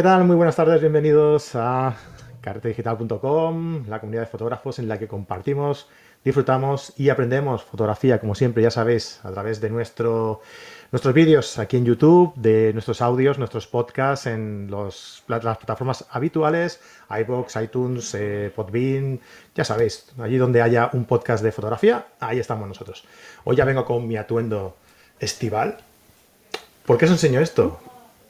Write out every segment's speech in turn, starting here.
¿qué tal? Muy buenas tardes, bienvenidos a carretedigital.com, la comunidad de fotógrafos en la que compartimos, disfrutamos y aprendemos fotografía, como siempre, ya sabéis, a través de nuestro, nuestros vídeos aquí en YouTube, de nuestros audios, nuestros podcasts en las plataformas habituales, iBox, iTunes, eh, Podbean, ya sabéis, allí donde haya un podcast de fotografía, ahí estamos nosotros. Hoy ya vengo con mi atuendo estival. ¿Por qué os enseño esto?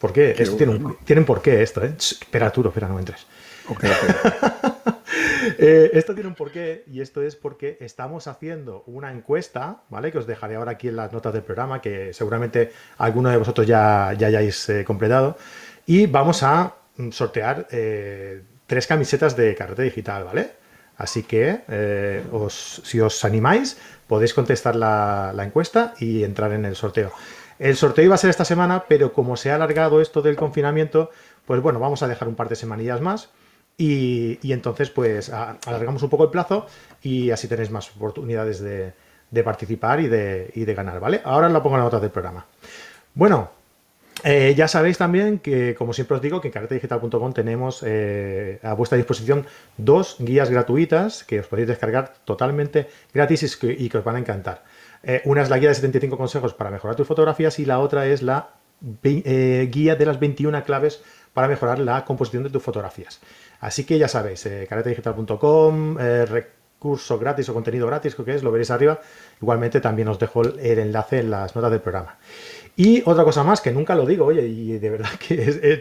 ¿Por qué? Esto tiene un, tienen por qué esto, ¿eh? espera, Arturo, espera, no entres. eh, esto tiene un porqué y esto es porque estamos haciendo una encuesta, ¿vale? Que os dejaré ahora aquí en las notas del programa, que seguramente alguno de vosotros ya, ya hayáis eh, completado. Y vamos a sortear eh, tres camisetas de carrete digital, ¿vale? Así que eh, os, si os animáis, podéis contestar la, la encuesta y entrar en el sorteo. El sorteo iba a ser esta semana, pero como se ha alargado esto del confinamiento, pues bueno, vamos a dejar un par de semanillas más. Y, entonces, pues alargamos un poco el plazo y así tenéis más oportunidades de, participar y de, ganar, ¿vale? Ahora lo pongo en la nota del programa. Bueno, eh, ya sabéis también que, como siempre os digo, que en carretedigital.com tenemos eh, a vuestra disposición dos guías gratuitas que os podéis descargar totalmente gratis y que os van a encantar. Eh, una es la guía de 75 consejos para mejorar tus fotografías y la otra es la eh, guía de las 21 claves para mejorar la composición de tus fotografías. Así que ya sabéis, eh, caretedigital.com, eh, recurso gratis o contenido gratis, creo que es, lo veréis arriba. Igualmente también os dejo el, enlace en las notas del programa. Y otra cosa más, que nunca lo digo, oye, y de verdad que es, es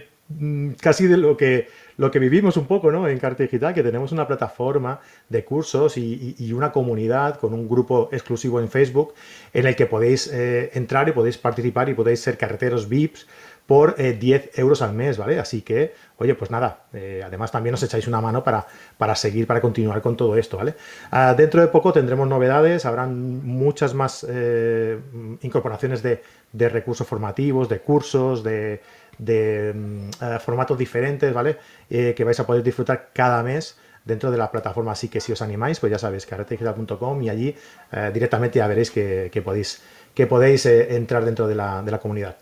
casi de lo que lo que vivimos un poco ¿no? en Carta Digital, que tenemos una plataforma de cursos y, una comunidad con un grupo exclusivo en Facebook en el que podéis eh, entrar y podéis participar y podéis ser carreteros VIPs por eh, 10 euros al mes, ¿vale? Así que, oye, pues nada, eh, además también os echáis una mano para, para seguir, para continuar con todo esto, ¿vale? Uh, dentro de poco tendremos novedades, habrán muchas más eh, incorporaciones de, de recursos formativos, de cursos, de, de uh, formatos diferentes, ¿vale? Eh, que vais a poder disfrutar cada mes dentro de la plataforma. Así que si os animáis, pues ya sabéis, carretedigital.com y allí eh, directamente ya veréis que, que podéis, que podéis eh, entrar dentro de la, de la, comunidad.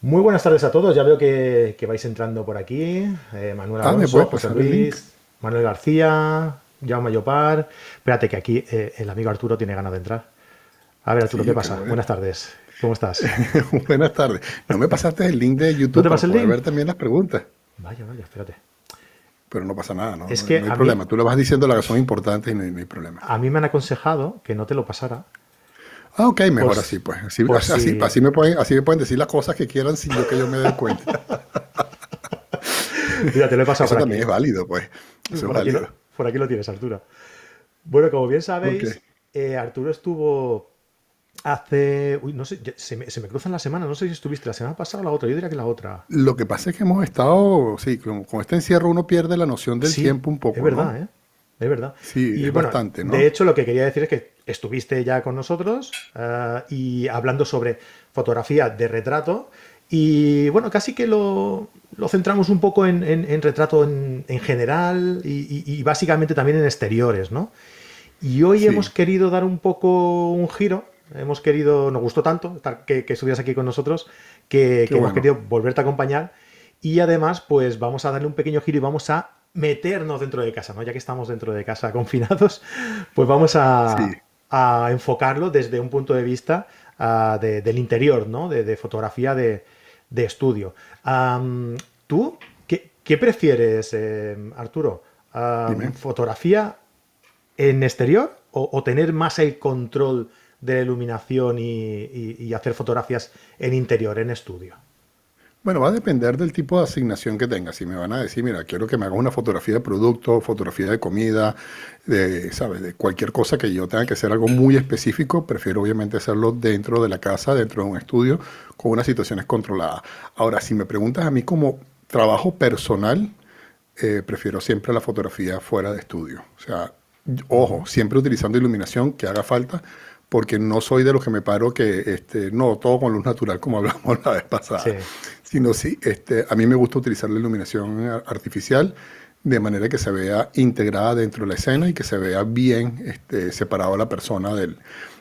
Muy buenas tardes a todos, ya veo que, que vais entrando por aquí. Manuel ah, Alonso, José Luis, Manuel García, Jaume Mayopar. Espérate que aquí el amigo Arturo tiene ganas de entrar. A ver, Arturo, sí, ¿qué pasa? Bueno. Buenas tardes. ¿Cómo estás? Buenas tardes. No me pasaste el link de YouTube ¿No te para el poder link? ver también las preguntas. Vaya, vaya, espérate. Pero no pasa nada, ¿no? Es que no hay problema. Mí, Tú lo vas diciendo las que son importantes y no hay, no hay, problema. A mí me han aconsejado que no te lo pasara. Ah, ok, mejor pues, así, pues. Así, pues así, sí. así, me pueden, así me pueden decir las cosas que quieran sin yo que yo me dé cuenta. Mira, te lo he pasado Eso por también aquí. es válido, pues. Eso por, es aquí válido. lo, por aquí lo tienes, Arturo. Bueno, como bien sabéis, okay. eh, Arturo estuvo hace. Uy, no sé, se me, se me cruzan la semana. No sé si estuviste la semana pasada o la otra. Yo diría que la otra. Lo que pasa es que hemos estado. Sí, con, con este encierro uno pierde la noción del sí, tiempo un poco. Es verdad, ¿no? ¿eh? Es verdad. Sí, y es bueno, bastante, ¿no? De hecho, lo que quería decir es que estuviste ya con nosotros uh, y hablando sobre fotografía de retrato. Y bueno, casi que lo, lo centramos un poco en, en, en retrato en, en general y, y, y, básicamente también en exteriores, ¿no? Y hoy sí. hemos querido dar un poco un giro. Hemos querido, nos gustó tanto estar, que, que, estuvieras aquí con nosotros que, que bueno. hemos querido volverte a acompañar. Y además, pues vamos a darle un pequeño giro y vamos a meternos dentro de casa, ¿no? Ya que estamos dentro de casa confinados, pues vamos a, sí. a enfocarlo desde un punto de vista uh, de, del interior, ¿no? De, de fotografía de, de estudio. Um, ¿Tú qué, qué prefieres, eh, Arturo? ¿Fotografía en exterior o, o, tener más el control de la iluminación y, hacer fotografías en interior, en estudio? Bueno, va a depender del tipo de asignación que tengas. Si me van a decir, mira, quiero que me hagas una fotografía de producto, fotografía de comida, de, ¿sabes? De cualquier cosa que yo tenga que hacer algo muy específico, prefiero obviamente hacerlo dentro de la casa, dentro de un estudio, con unas situaciones controladas. Ahora, si me preguntas a mí como trabajo personal, eh, prefiero siempre la fotografía fuera de estudio. O sea, ojo, siempre utilizando iluminación que haga falta, porque no soy de los que me paro que, este, no, todo con luz natural, como hablamos la vez pasada. Sí sino sí, este, a mí me gusta utilizar la iluminación artificial de manera que se vea integrada dentro de la escena y que se vea bien este, separado la persona del,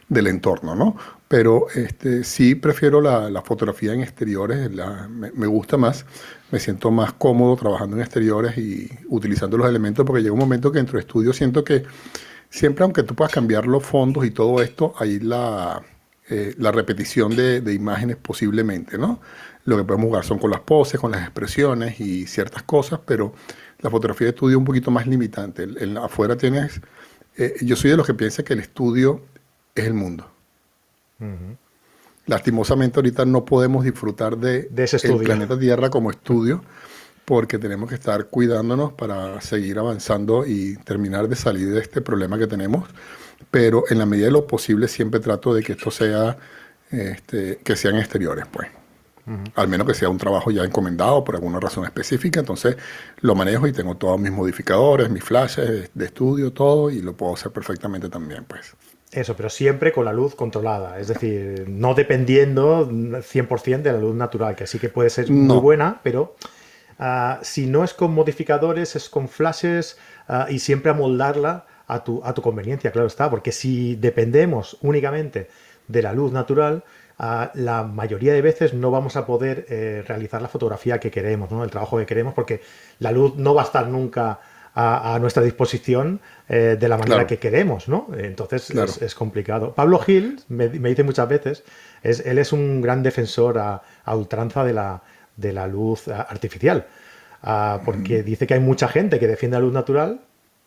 del entorno, ¿no? Pero este, sí prefiero la, la fotografía en exteriores, me, me, gusta más, me siento más cómodo trabajando en exteriores y utilizando los elementos porque llega un momento que dentro de estudio siento que siempre aunque tú puedas cambiar los fondos y todo esto, hay la, eh, la repetición de, de, imágenes posiblemente, ¿no? Lo que podemos jugar son con las poses, con las expresiones y ciertas cosas, pero la fotografía de estudio es un poquito más limitante. En, afuera tienes... Eh, yo soy de los que piensa que el estudio es el mundo. Lastimosamente ahorita no podemos disfrutar de, ese el planeta Tierra como estudio porque tenemos que estar cuidándonos para seguir avanzando y terminar de salir de este problema que tenemos. Pero en la medida de lo posible siempre trato de que esto sea, este, que sean exteriores, pues. Al menos que sea un trabajo ya encomendado por alguna razón específica, entonces lo manejo y tengo todos mis modificadores, mis flashes de estudio, todo, y lo puedo hacer perfectamente también, pues. Eso, pero siempre con la luz controlada, es decir, no dependiendo 100% de la luz natural, que sí que puede ser muy buena, pero uh, si no es con modificadores, es con flashes uh, y siempre amoldarla a tu, a tu conveniencia, claro está, porque si dependemos únicamente de la luz natural, uh, la mayoría de veces no vamos a poder eh, realizar la fotografía que queremos, ¿no? el trabajo que queremos, porque la luz no va a estar nunca a, nuestra disposición eh, de la manera que queremos, ¿no? Entonces es, complicado. Pablo Gil me, dice muchas veces, es, él es un gran defensor a, ultranza de la, de la luz artificial, ah, porque dice que hay mucha gente que defiende la luz natural,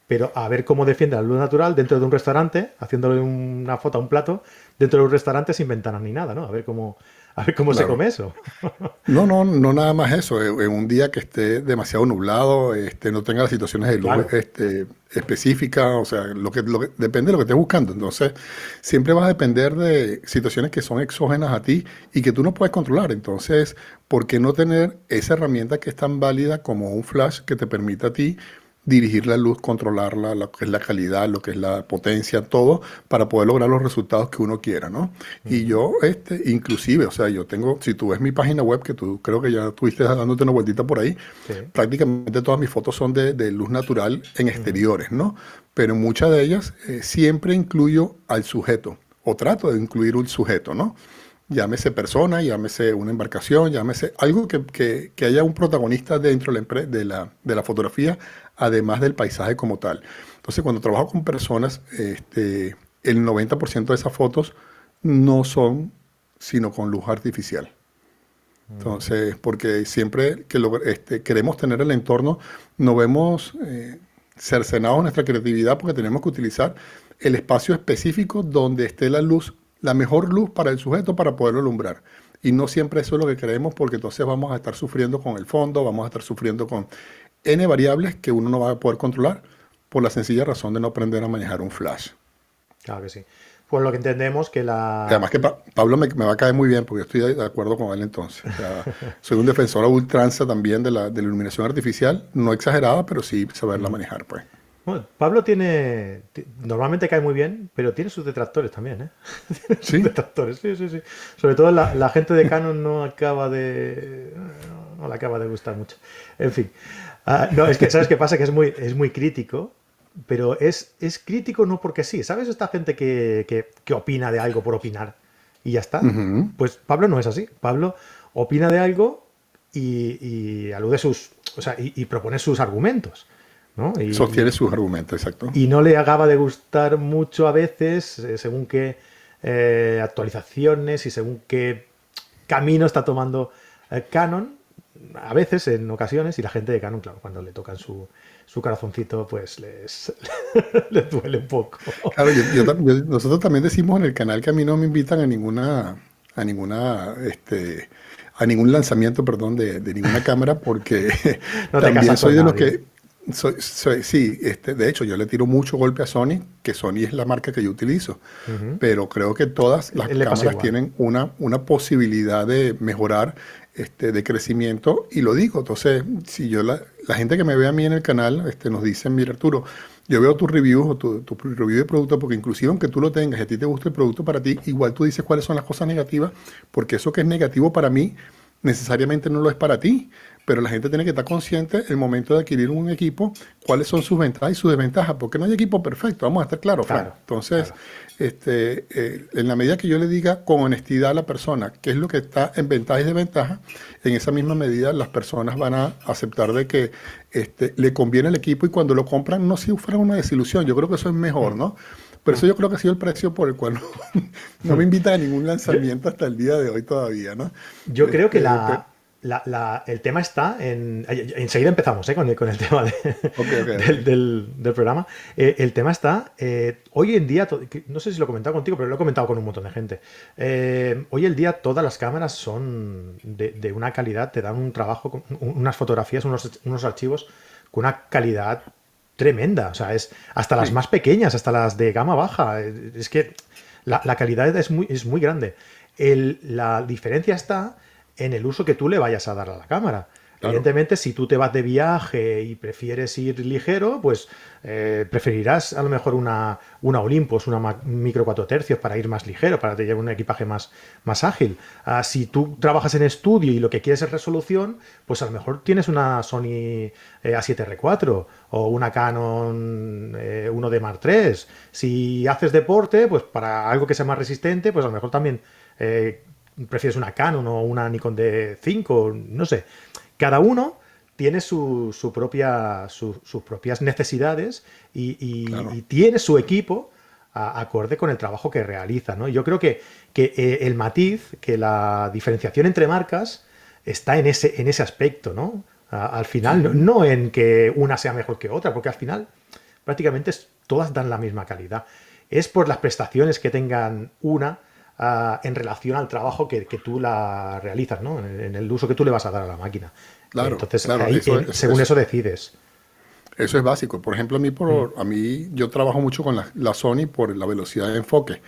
pero a ver cómo defiende la luz natural dentro de un restaurante, haciéndole una foto a un plato, dentro de un restaurante sin ventanas ni nada, ¿no? A ver cómo, a ver cómo se come eso. no, no, no nada más eso. En un día que esté demasiado nublado, este, no tenga las situaciones de luz este, específicas, o sea, lo que, lo depende de lo que estés buscando. Entonces, siempre vas a depender de situaciones que son exógenas a ti y que tú no puedes controlar. Entonces, ¿por qué no tener esa herramienta que es tan válida como un flash que te permita a ti dirigir la luz, controlarla, lo que es la calidad, lo que es la potencia, todo, para poder lograr los resultados que uno quiera, ¿no? Y yo, este, inclusive, o sea, yo tengo, si tú ves mi página web, que tú creo que ya estuviste dándote una vueltita por ahí, prácticamente todas mis fotos son de, luz natural en exteriores, ¿no? Pero muchas de ellas eh, siempre incluyo al sujeto, o trato de incluir un sujeto, ¿no? llámese persona, llámese una embarcación, llámese algo que, que, que haya un protagonista dentro de la, de la, fotografía, además del paisaje como tal. Entonces, cuando trabajo con personas, este, el 90% de esas fotos no son sino con luz artificial. Entonces, porque siempre que lo, este, queremos tener el entorno, no vemos eh, cercenados nuestra creatividad porque tenemos que utilizar el espacio específico donde esté la luz, la mejor luz para el sujeto para poderlo alumbrar. Y no siempre eso es lo que queremos porque entonces vamos a estar sufriendo con el fondo, vamos a estar sufriendo con N variables que uno no va a poder controlar por la sencilla razón de no aprender a manejar un flash. Claro que sí. Pues lo que entendemos que la... Además que Pablo me, va a caer muy bien porque yo estoy de acuerdo con él entonces. soy un defensor a ultranza también de la, de la, iluminación artificial, no exagerada, pero sí saberla manejar. pues. Pablo tiene, normalmente cae muy bien, pero tiene sus detractores también, ¿eh? ¿Sí? detractores, sí, sí, sí. Sobre todo la, la gente de Canon no acaba de, no le acaba de gustar mucho. En fin, Ah, no, es que, ¿sabes qué pasa? Que es muy, es muy crítico, pero es, es crítico no porque sí. ¿Sabes esta gente que, opina de algo por opinar y ya está? Pues Pablo no es así. Pablo opina de algo y, alude sus. O sea, y, propone sus argumentos. ¿no? Y, Sostiene sus argumentos, exacto. Y no le acaba de gustar mucho a veces, eh, según qué eh, actualizaciones y según qué camino está tomando eh, Canon a veces, en ocasiones, y la gente de Canon, claro, cuando le tocan su, su corazoncito, pues les, les duele un poco. Claro, nosotros también decimos en el canal que a mí no me invitan a ninguna, a ninguna, este, a ningún lanzamiento, perdón, de, ninguna cámara, porque también soy de los que, soy, sí, este, de hecho, yo le tiro mucho golpe a Sony, que Sony es la marca que yo utilizo, pero creo que todas las cámaras tienen una, una posibilidad de mejorar este, de crecimiento y lo digo. Entonces, si yo la, gente que me ve a mí en el canal este, nos dice, mira Arturo, yo veo tus reviews o tu, tu, review de producto, porque inclusive aunque tú lo tengas y a ti te guste el producto para ti, igual tú dices cuáles son las cosas negativas, porque eso que es negativo para mí necesariamente no lo es para ti, pero la gente tiene que estar consciente el momento de adquirir un equipo, cuáles son sus ventajas y sus desventajas, porque no hay equipo perfecto, vamos a estar claros, claro, Entonces, Este, eh, en la medida que yo le diga con honestidad a la persona qué es lo que está en ventaja y desventaja, en esa misma medida las personas van a aceptar de que este, le conviene el equipo y cuando lo compran no sufran una desilusión. Yo creo que eso es mejor, ¿no? Por eso yo creo que ha sido el precio por el cual no, me invita a ningún lanzamiento hasta el día de hoy todavía, ¿no? Yo creo que este, la, el tema está en. Enseguida empezamos ¿eh? con, el, con, el, tema Del, programa. Eh, el tema está. Eh, hoy en día, no sé si lo he comentado contigo, pero lo he comentado con un montón de gente. hoy en día, todas las cámaras son de, una calidad, te dan un trabajo, unas fotografías, unos, unos, archivos con una calidad tremenda. O sea, es hasta las más pequeñas, hasta las de gama baja. Es que la, calidad es muy, es muy grande. la diferencia está en el uso que tú le vayas a dar a la cámara. Evidentemente, si tú te vas de viaje y prefieres ir ligero, pues eh, preferirás a lo mejor una, una Olympus, una micro 4 tercios para ir más ligero, para tener un equipaje más, más ágil. Ah, si tú trabajas en estudio y lo que quieres es resolución, pues a lo mejor tienes una Sony eh, A7R4 o una Canon eh, 1D Mark III. Si haces deporte, pues para algo que sea más resistente, pues a lo mejor también eh, prefieres una Canon o una Nikon D5, no sé. Cada uno tiene su, propia, sus propias necesidades y, tiene su equipo acorde con el trabajo que realiza. ¿no? Yo creo que, que eh, el matiz, que la diferenciación entre marcas está en ese, en ese aspecto, ¿no? al final, no, en que una sea mejor que otra, porque al final prácticamente todas dan la misma calidad. Es por las prestaciones que tengan una en relación al trabajo que, tú la realizas, ¿no? En, el uso que tú le vas a dar a la máquina. Claro, Entonces, según eso, decides. Eso es básico. Por ejemplo, a mí, por, mm. a mí yo trabajo mucho con la, la, Sony por la velocidad de enfoque.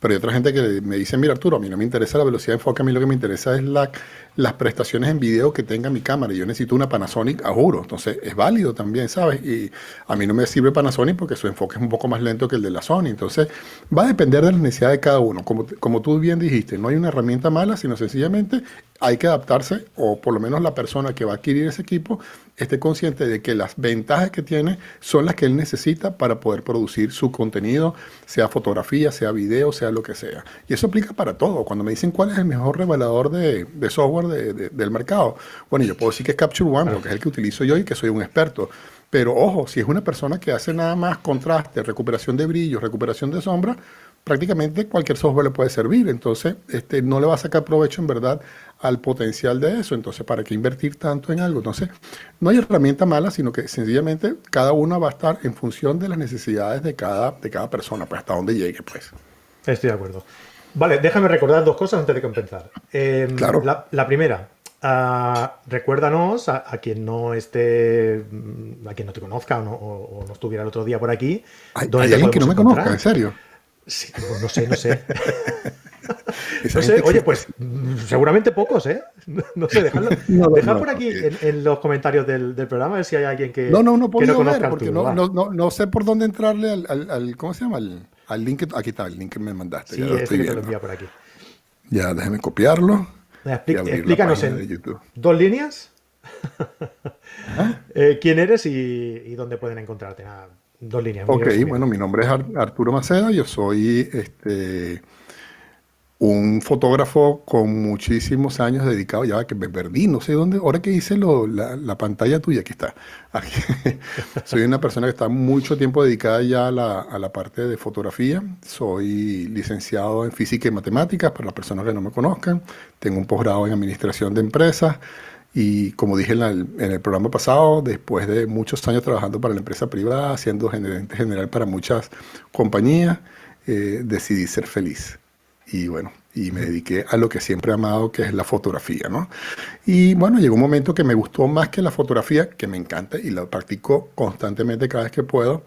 Pero hay otra gente que me dice, mira Arturo, a mí no me interesa la velocidad de enfoque, a mí lo que me interesa es la, las prestaciones en video que tenga mi cámara. Yo necesito una Panasonic a juro. Entonces es válido también, ¿sabes? Y a mí no me sirve Panasonic porque su enfoque es un poco más lento que el de la Sony. Entonces va a depender de la necesidad de cada uno. Como, como tú bien dijiste, no hay una herramienta mala, sino sencillamente hay que adaptarse, o por lo menos la persona que va a adquirir ese equipo esté consciente de que las ventajas que tiene son las que él necesita para poder producir su contenido, sea fotografía, sea video, sea lo que sea. Y eso aplica para todo. Cuando me dicen cuál es el mejor revelador de, software del mercado, bueno, yo puedo decir que es Capture One, porque es el que utilizo yo y que soy un experto. Pero ojo, si es una persona que hace nada más contraste, recuperación de brillo, recuperación de sombra, prácticamente cualquier software le puede servir. Entonces, este, no le va a sacar provecho en verdad al potencial de eso. Entonces, ¿para qué invertir tanto en algo? Entonces, no hay herramienta mala, sino que sencillamente cada una va a estar en función de las necesidades de cada, de cada persona, pues hasta donde llegue, pues. Estoy de acuerdo. Vale, déjame recordar dos cosas antes de compensar. Em, claro. La, primera, ah, recuérdanos a, quien no esté, mm, a quien no te conozca o no, estuviera el otro día por aquí. ¿Hay, alguien que no me conozca, en serio? Sí, pues no sé, no sé. no sé, oye, pues seguramente pocos, ¿eh? No sé, dejadlo, dejad por aquí en, los comentarios del, programa a ver si hay alguien que no, no, no, que no conozca ver, porque no, no, no, sé por dónde entrarle al, al, ¿cómo se llama? Al, link, aquí está, el link que me mandaste. Sí, ya lo estoy que te lo envía por aquí. Ya, déjeme copiarlo. explícanos en dos líneas ¿Ah? eh, quién eres y, y, dónde pueden encontrarte. Nada, Dos líneas. Ok, bueno, mi nombre es Arturo Maceda, yo soy este, un fotógrafo con muchísimos años dedicado, ya que me perdí, no sé dónde, ahora que hice la, pantalla tuya, aquí está. soy una persona que está mucho tiempo dedicada ya a la, a la, parte de fotografía, soy licenciado en física y matemáticas, para las personas que no me conozcan, tengo un posgrado en administración de empresas, y como dije en, el programa pasado, después de muchos años trabajando para la empresa privada, siendo gerente general para muchas compañías, eh, decidí ser feliz. Y bueno, y me dediqué a lo que siempre he amado, que es la fotografía, ¿no? Y bueno, llegó un momento que me gustó más que la fotografía, que me encanta y la practico constantemente cada vez que puedo,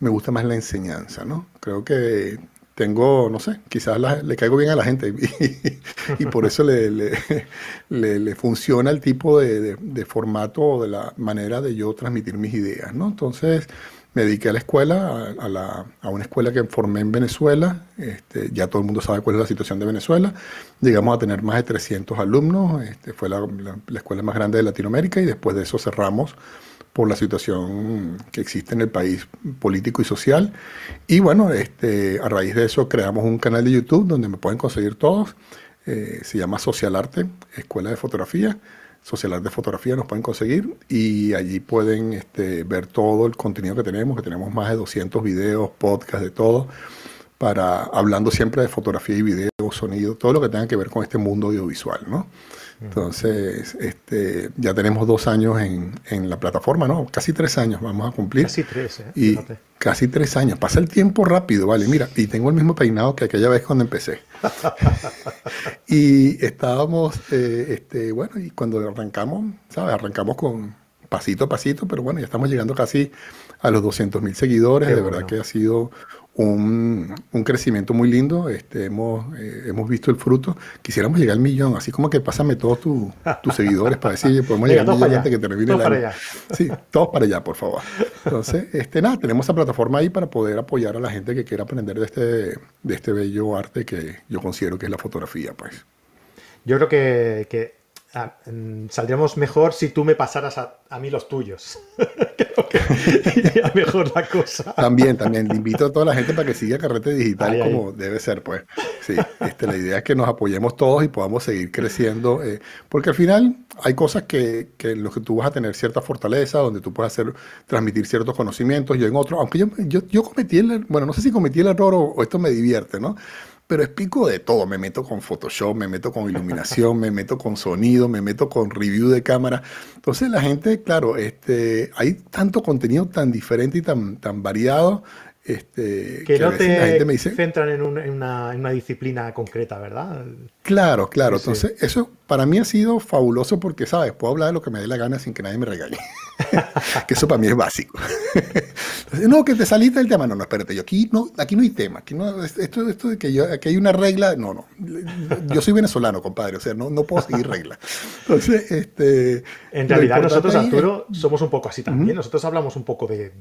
me gusta más la enseñanza, ¿no? Creo que tengo, no sé, quizás le caigo bien a la gente y, por eso le, le, funciona el tipo de, formato o de la manera de yo transmitir mis ideas, ¿no? Entonces, me dediqué a la escuela, a, la, a, una escuela que formé en Venezuela. Este, ya todo el mundo sabe cuál es la situación de Venezuela. Llegamos a tener más de 300 alumnos. Este, fue la, la, escuela más grande de Latinoamérica y después de eso cerramos por la situación que existe en el país político y social. Y bueno, este, a raíz de eso creamos un canal de YouTube donde me pueden conseguir todos. Eh, se llama Social Arte, Escuela de Fotografía. Social Arte de Fotografía nos pueden conseguir y allí pueden este, ver todo el contenido que tenemos, que tenemos más de 200 videos, podcasts, de todo, para hablando siempre de fotografía y video, sonido, todo lo que tenga que ver con este mundo audiovisual, ¿no? Entonces, este, ya tenemos dos años en, en, la plataforma, ¿no? Casi tres años vamos a cumplir. Casi tres, ¿eh? Y casi tres años. Pasa el tiempo rápido, ¿vale? Mira, y tengo el mismo peinado que aquella vez cuando empecé. y estábamos, eh, este, bueno, y cuando arrancamos, ¿sabes? Arrancamos con pasito a pasito, pero bueno, ya estamos llegando casi a los 200 mil seguidores. de verdad que ha sido un, un, crecimiento muy lindo. Este, hemos, eh, hemos visto el fruto. Quisiéramos llegar al millón, así como que pásame todos tu, tus seguidores para decir, podemos llegar al millón antes que termine el año. Sí, todos para allá, por favor. Entonces, este, nada, tenemos esa plataforma ahí para poder apoyar a la gente que quiera aprender de este, de este bello arte que yo considero que es la fotografía, pues. Yo creo que, que Ah, mm, saldríamos mejor si tú me pasaras a, mí los tuyos. Creo que iría mejor la cosa. También, también. Le invito a toda la gente para que siga Carrete Digital como debe ser, pues. Sí, este, la idea es que nos apoyemos todos y podamos seguir creciendo. Eh, porque al final hay cosas que, que en los que tú vas a tener cierta fortaleza, donde tú puedes hacer, transmitir ciertos conocimientos, yo en otros. Aunque yo, yo, yo cometí el, bueno, no sé si cometí el error o esto me divierte, ¿no? Pero explico de todo. Me meto con Photoshop, me meto con iluminación, me meto con sonido, me meto con review de cámara. Entonces la gente, claro, este, hay tanto contenido tan diferente y tan, tan variado. Este, que, no te centran en, una, en, una, disciplina concreta, ¿verdad? Claro, claro. Entonces, eso para mí ha sido fabuloso porque, ¿sabes? Puedo hablar de lo que me dé la gana sin que nadie me regañe. que eso para mí es básico. no, que te saliste del tema. No, no, espérate, yo aquí no, aquí no hay tema. Aquí no, esto, esto de que yo, aquí hay una regla, no, no. Yo soy venezolano, compadre, o sea, no, no puedo seguir reglas. Entonces, este. En realidad, nosotros, Arturo, somos un poco así también. Nosotros hablamos un poco de,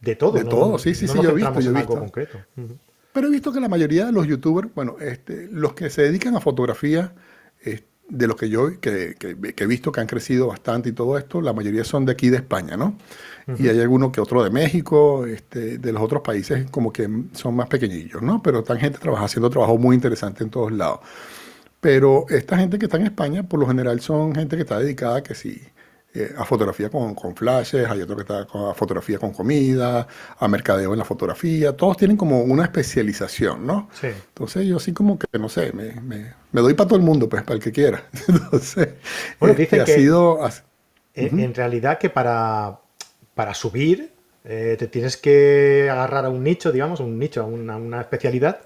de todo. De todo, sí, sí, sí, yo he visto, yo he visto. Concreto. Pero he visto que la mayoría de los youtubers, bueno, este, los que se dedican a fotografía, de los que yo que, he visto que han crecido bastante y todo esto, la mayoría son de aquí de España, ¿no? Y hay alguno que otro de México, este, de los otros países como que son más pequeñillos, ¿no? Pero están gente trabaja, haciendo trabajo muy interesante en todos lados. Pero esta gente que está en España, por lo general son gente que está dedicada que sí eh, a fotografía con, con, flashes, hay otro que está a fotografía con comida, a mercadeo en la fotografía, todos tienen como una especialización, ¿no? Sí. Entonces yo así como que, no sé, me, me, me doy para todo el mundo, pues, para el que quiera. Entonces, bueno, dice que ha sido... En, realidad que para, para subir eh, te tienes que agarrar a un nicho, digamos, un nicho, a una, una especialidad,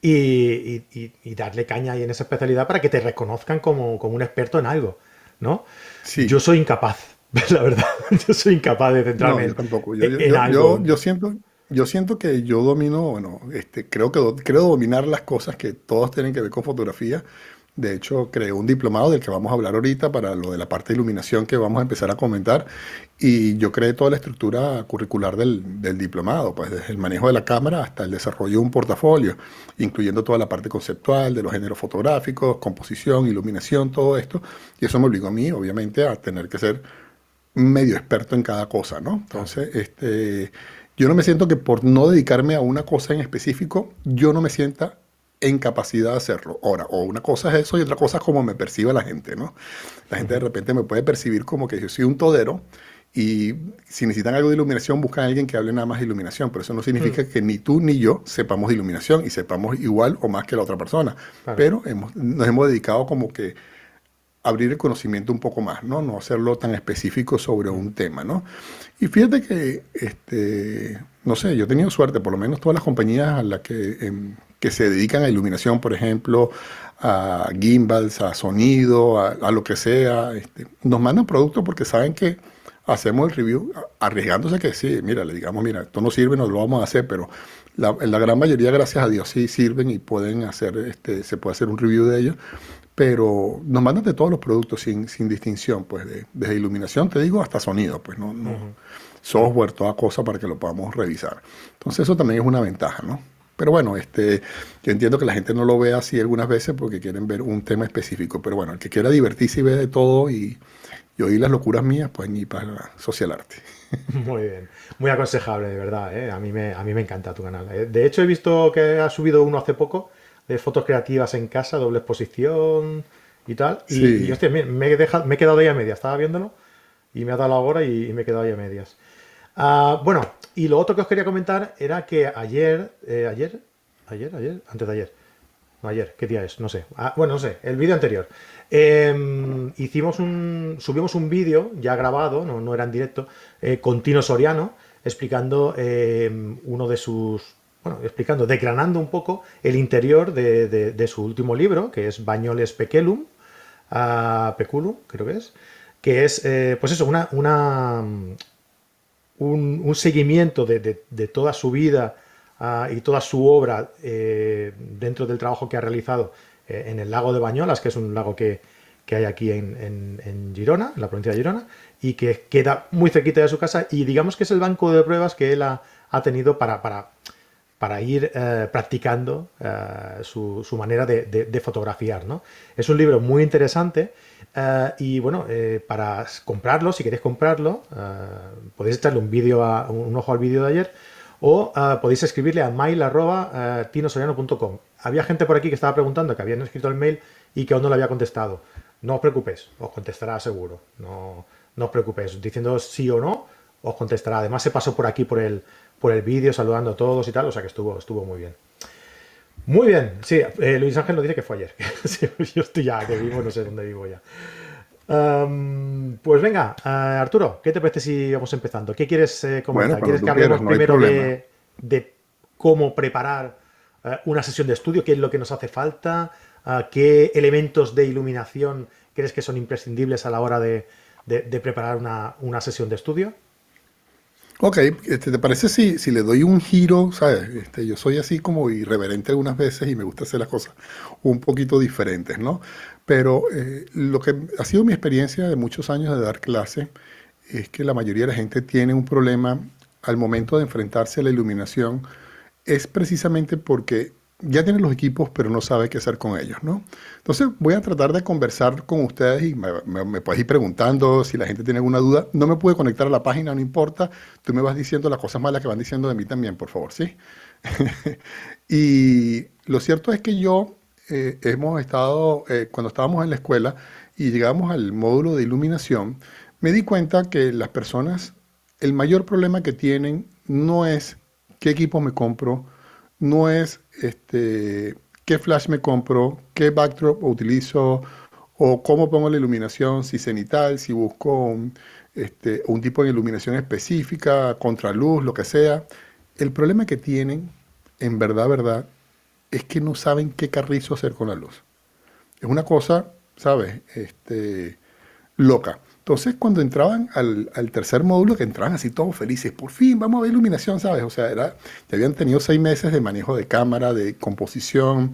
y, y, y, darle caña ahí en esa especialidad para que te reconozcan como, como un experto en algo, ¿no? Yo soy incapaz, la verdad. Yo soy incapaz de centrarme yo tampoco. Yo, yo siento que yo domino, bueno, este, creo que creo dominar las cosas que todas tienen que ver con fotografía. De hecho, creé un diplomado del que vamos a hablar ahorita para lo de la parte de iluminación que vamos a empezar a comentar. Y yo creé toda la estructura curricular del, del, diplomado, pues desde el manejo de la cámara hasta el desarrollo de un portafolio, incluyendo toda la parte conceptual de los géneros fotográficos, composición, iluminación, todo esto. Y eso me obligó a mí, obviamente, a tener que ser medio experto en cada cosa, ¿no? Entonces, este, yo no me siento que por no dedicarme a una cosa en específico, yo no me sienta en capacidad de hacerlo. Ahora, o una cosa es eso y otra cosa es cómo me percibe la gente, ¿no? La gente de repente me puede percibir como que yo soy un todero y si necesitan algo de iluminación buscan a alguien que hable nada más de iluminación, pero eso no significa que ni tú ni yo sepamos de iluminación y sepamos igual o más que la otra persona. Pero hemos, nos hemos dedicado como que abrir el conocimiento un poco más, ¿no? No hacerlo tan específico sobre un tema, ¿no? Y fíjate que, este, no sé, yo he tenido suerte, por lo menos todas las compañías a las que, em, que se dedican a iluminación, por ejemplo, a gimbals, a sonido, a, lo que sea, este, nos mandan productos porque saben que hacemos el review arriesgándose que sí, mira, le digamos, mira, esto no sirve, no lo vamos a hacer, pero la, la gran mayoría, gracias a Dios, sí sirven y pueden hacer, este, se puede hacer un review de ellos, pero nos mandan de todos los productos sin, sin distinción, pues, de, desde iluminación, te digo, hasta sonido, pues, no, no software, toda cosa para que lo podamos revisar. Entonces eso también es una ventaja, ¿no? Pero bueno, este, yo entiendo que la gente no lo ve así algunas veces porque quieren ver un tema específico. Pero bueno, el que quiera divertirse y ver de todo y, y oír las locuras mías, pues ni para social arte. Muy bien, muy aconsejable, de verdad. ¿eh? A, mí me, a mí me encanta tu canal. ¿eh? De hecho, he visto que ha subido uno hace poco de fotos creativas en casa, doble exposición y tal. Y, hostia, me, me, he quedado ahí a medias. Estaba viéndolo y me ha dado la hora y, me he quedado ahí a medias. Ah, bueno, y lo otro que os quería comentar era que ayer, eh, ayer, ayer, ayer, antes de ayer, no ayer, ¿qué día es? No sé. Ah, bueno, no sé, el vídeo anterior. Em, hicimos un, subimos un vídeo ya grabado, no, no era en directo, eh, con Tino Soriano, explicando em, uno de sus, bueno, explicando, decranando un poco el interior de, su último libro, que es Bañoles Peculum, Peculum, creo que es, que es, eh, pues eso, una, un, seguimiento de, toda su vida ah, y toda su obra eh, dentro del trabajo que ha realizado eh, en el lago de Bañolas, que es un lago que, hay aquí en, Girona, en la provincia de Girona, y que queda muy cerquita de su casa y digamos que es el banco de pruebas que él ha, tenido para, para ir eh, practicando su, manera de, fotografiar. ¿no? Es un libro muy interesante y bueno, para comprarlo, si queréis comprarlo, podéis echarle un, vídeo un ojo al vídeo de ayer o podéis escribirle a mail.tinosoriano.com había gente por aquí que estaba preguntando que habían escrito el mail y que aún no le había contestado. No os preocupéis, os contestará seguro. No, no os preocupéis. Diciendo sí o no, os contestará. Además, se pasó por aquí por el, por el vídeo saludando a todos y tal, o sea que estuvo, estuvo muy bien. Muy bien, sí, eh, Luis Ángel nos dice que fue ayer. yo estoy ya, que vivo, no sé dónde vivo ya. pues venga, eh, Arturo, ¿qué te parece si vamos empezando? ¿Qué quieres eh, comentar? ¿Quieres que hablemos primero de, de, cómo preparar una sesión de estudio, qué es lo que nos hace falta, qué elementos de iluminación crees que son imprescindibles a la hora de, preparar una, sesión de estudio. Ok, este, ¿te parece si, si le doy un giro? ¿sabes? Este, yo soy así como irreverente algunas veces y me gusta hacer las cosas un poquito diferentes, ¿no? Pero eh, lo que ha sido mi experiencia de muchos años de dar clase es que la mayoría de la gente tiene un problema al momento de enfrentarse a la iluminación es precisamente porque ya tiene los equipos, pero no sabe qué hacer con ellos, ¿no? Entonces voy a tratar de conversar con ustedes y me, puedes ir preguntando si la gente tiene alguna duda. No me pude conectar a la página, no importa. Tú me vas diciendo las cosas malas que van diciendo de mí también, por favor, ¿sí? y lo cierto es que yo eh, hemos estado, eh, cuando estábamos en la escuela y llegamos al módulo de iluminación, me di cuenta que las personas, el mayor problema que tienen no es qué equipo me compro, no es este, qué flash me compro, qué backdrop utilizo o cómo pongo la iluminación, si cenital, si busco un, este, un tipo de iluminación específica, contraluz, lo que sea. El problema que tienen, en verdad, verdad, es que no saben qué carrizo hacer con la luz. Es una cosa, ¿sabes? Este, loca. Entonces, cuando entraban al, tercer módulo, que entraban así todos felices, por fin vamos a ver iluminación, ¿sabes? O sea, ya habían tenido seis meses de manejo de cámara, de composición,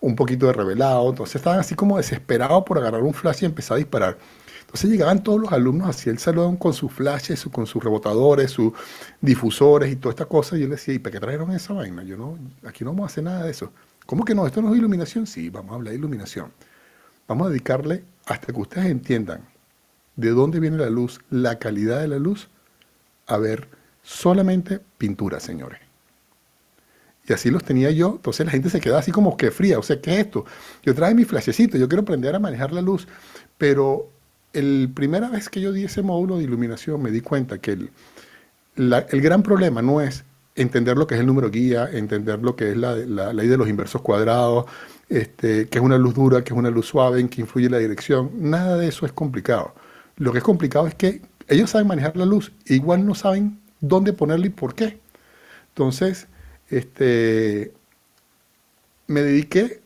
un poquito de revelado, entonces estaban así como desesperados por agarrar un flash y empezar a disparar. Entonces llegaban todos los alumnos hacia el salón con sus flashes, con sus rebotadores, sus difusores y toda esta cosa. Y yo les decía, ¿y para qué trajeron esa vaina? Yo no, aquí no vamos a hacer nada de eso. ¿Cómo que no? ¿Esto no es iluminación? Sí, vamos a hablar de iluminación. Vamos a dedicarle hasta que ustedes entiendan de dónde viene la luz, la calidad de la luz, a ver solamente pintura, señores. Y así los tenía yo, entonces la gente se quedaba así como que fría, o sea, ¿qué es esto? Yo traje mi flashecito, yo quiero aprender a manejar la luz, pero la primera vez que yo di ese módulo de iluminación me di cuenta que el, el gran problema no es entender lo que es el número guía, entender lo que es la, la ley de los inversos cuadrados, este, que es una luz dura, que es una luz suave, en que influye la dirección, nada de eso es complicado. Lo que es complicado es que ellos saben manejar la luz, igual no saben dónde ponerla y por qué. Entonces, este, me dediqué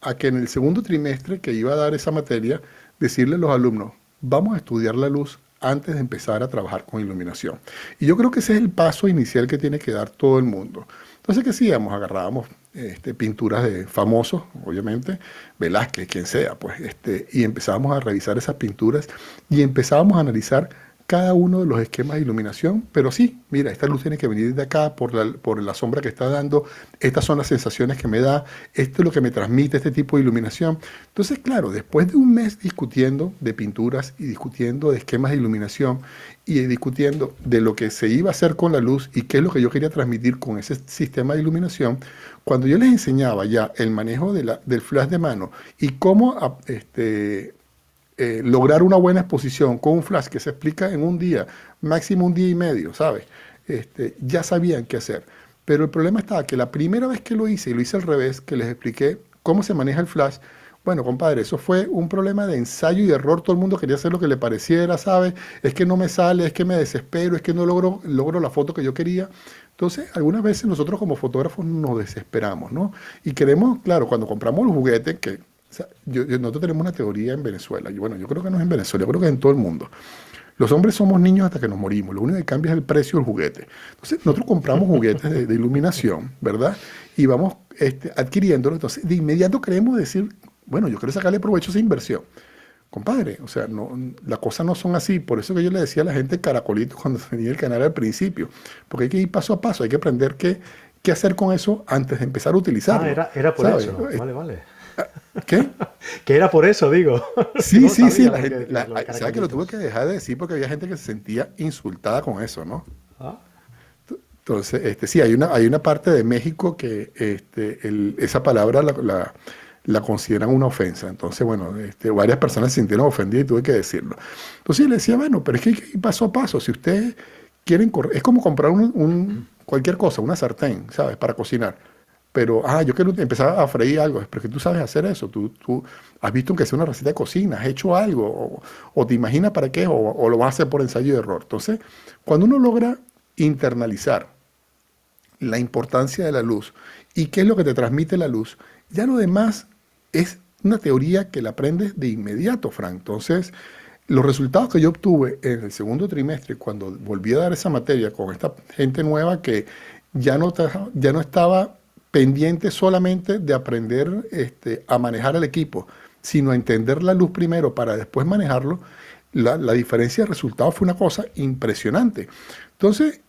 a que en el segundo trimestre que iba a dar esa materia, decirle a los alumnos, vamos a estudiar la luz antes de empezar a trabajar con iluminación. Y yo creo que ese es el paso inicial que tiene que dar todo el mundo. Entonces, ¿qué hacíamos? Agarrábamos este, pinturas de famosos, obviamente, Velázquez, quien sea, pues, este, y empezábamos a revisar esas pinturas y empezábamos a analizar cada uno de los esquemas de iluminación, pero sí, mira, esta luz tiene que venir de acá por la, por la sombra que está dando, estas son las sensaciones que me da, esto es lo que me transmite este tipo de iluminación. Entonces, claro, después de un mes discutiendo de pinturas y discutiendo de esquemas de iluminación y discutiendo de lo que se iba a hacer con la luz y qué es lo que yo quería transmitir con ese sistema de iluminación, cuando yo les enseñaba ya el manejo del flash de mano y cómo este, eh, lograr una buena exposición con un flash que se explica en un día, máximo un día y medio, ¿sabes? Este, ya sabían qué hacer. Pero el problema estaba que la primera vez que lo hice, y lo hice al revés, que les expliqué cómo se maneja el flash, bueno, compadre, eso fue un problema de ensayo y error. Todo el mundo quería hacer lo que le pareciera, ¿sabes? Es que no me sale, es que me desespero, es que no logro, logro la foto que yo quería. Entonces, algunas veces nosotros como fotógrafos nos desesperamos, ¿no? Y queremos, claro, cuando compramos los juguetes, que nosotros tenemos una teoría en Venezuela, y bueno, yo creo que no es en Venezuela, yo creo que es en todo el mundo. Los hombres somos niños hasta que nos morimos, lo único que cambia es el precio del juguete. Entonces, nosotros compramos juguetes de, iluminación, ¿verdad? Y vamos este, adquiriéndolo, entonces de inmediato queremos decir, bueno, yo quiero sacarle provecho a esa inversión. Compadre, o sea, no, las cosas no son así. Por eso que yo le decía a la gente caracolito cuando tenía el canal al principio. Porque hay que ir paso a paso, hay que aprender qué, qué hacer con eso antes de empezar a utilizarlo. Ah, era, por eso. Vale, vale. ¿Qué? que era por eso, digo. Sí, sí, sí. La gente, ¿Sabes que lo tuve que dejar de decir porque había gente que se sentía insultada con eso, ¿no? Ah. Entonces, este, sí, hay una, hay una parte de México que este, esa palabra la, la, consideran una ofensa. Entonces, bueno, este, varias personas se sintieron ofendidas y tuve que decirlo. Entonces le decía, bueno, pero es que hay que ir paso a paso. Si ustedes quieren correr, es como comprar un, cualquier cosa, una sartén, ¿sabes? Para cocinar pero, ah, yo quiero empezar a freír algo, pero que tú sabes hacer eso, tú, tú has visto que sea una receta de cocina, has hecho algo, o, te imaginas para qué, o, lo vas a hacer por ensayo y error. Entonces, cuando uno logra internalizar la importancia de la luz y qué es lo que te transmite la luz, ya lo demás es una teoría que la aprendes de inmediato, Frank. Entonces, los resultados que yo obtuve en el segundo trimestre, cuando volví a dar esa materia con esta gente nueva que ya no, ya no estaba pendiente solamente de aprender este, a manejar el equipo, sino a entender la luz primero para después manejarlo, la, diferencia de resultados fue una cosa impresionante. Entonces,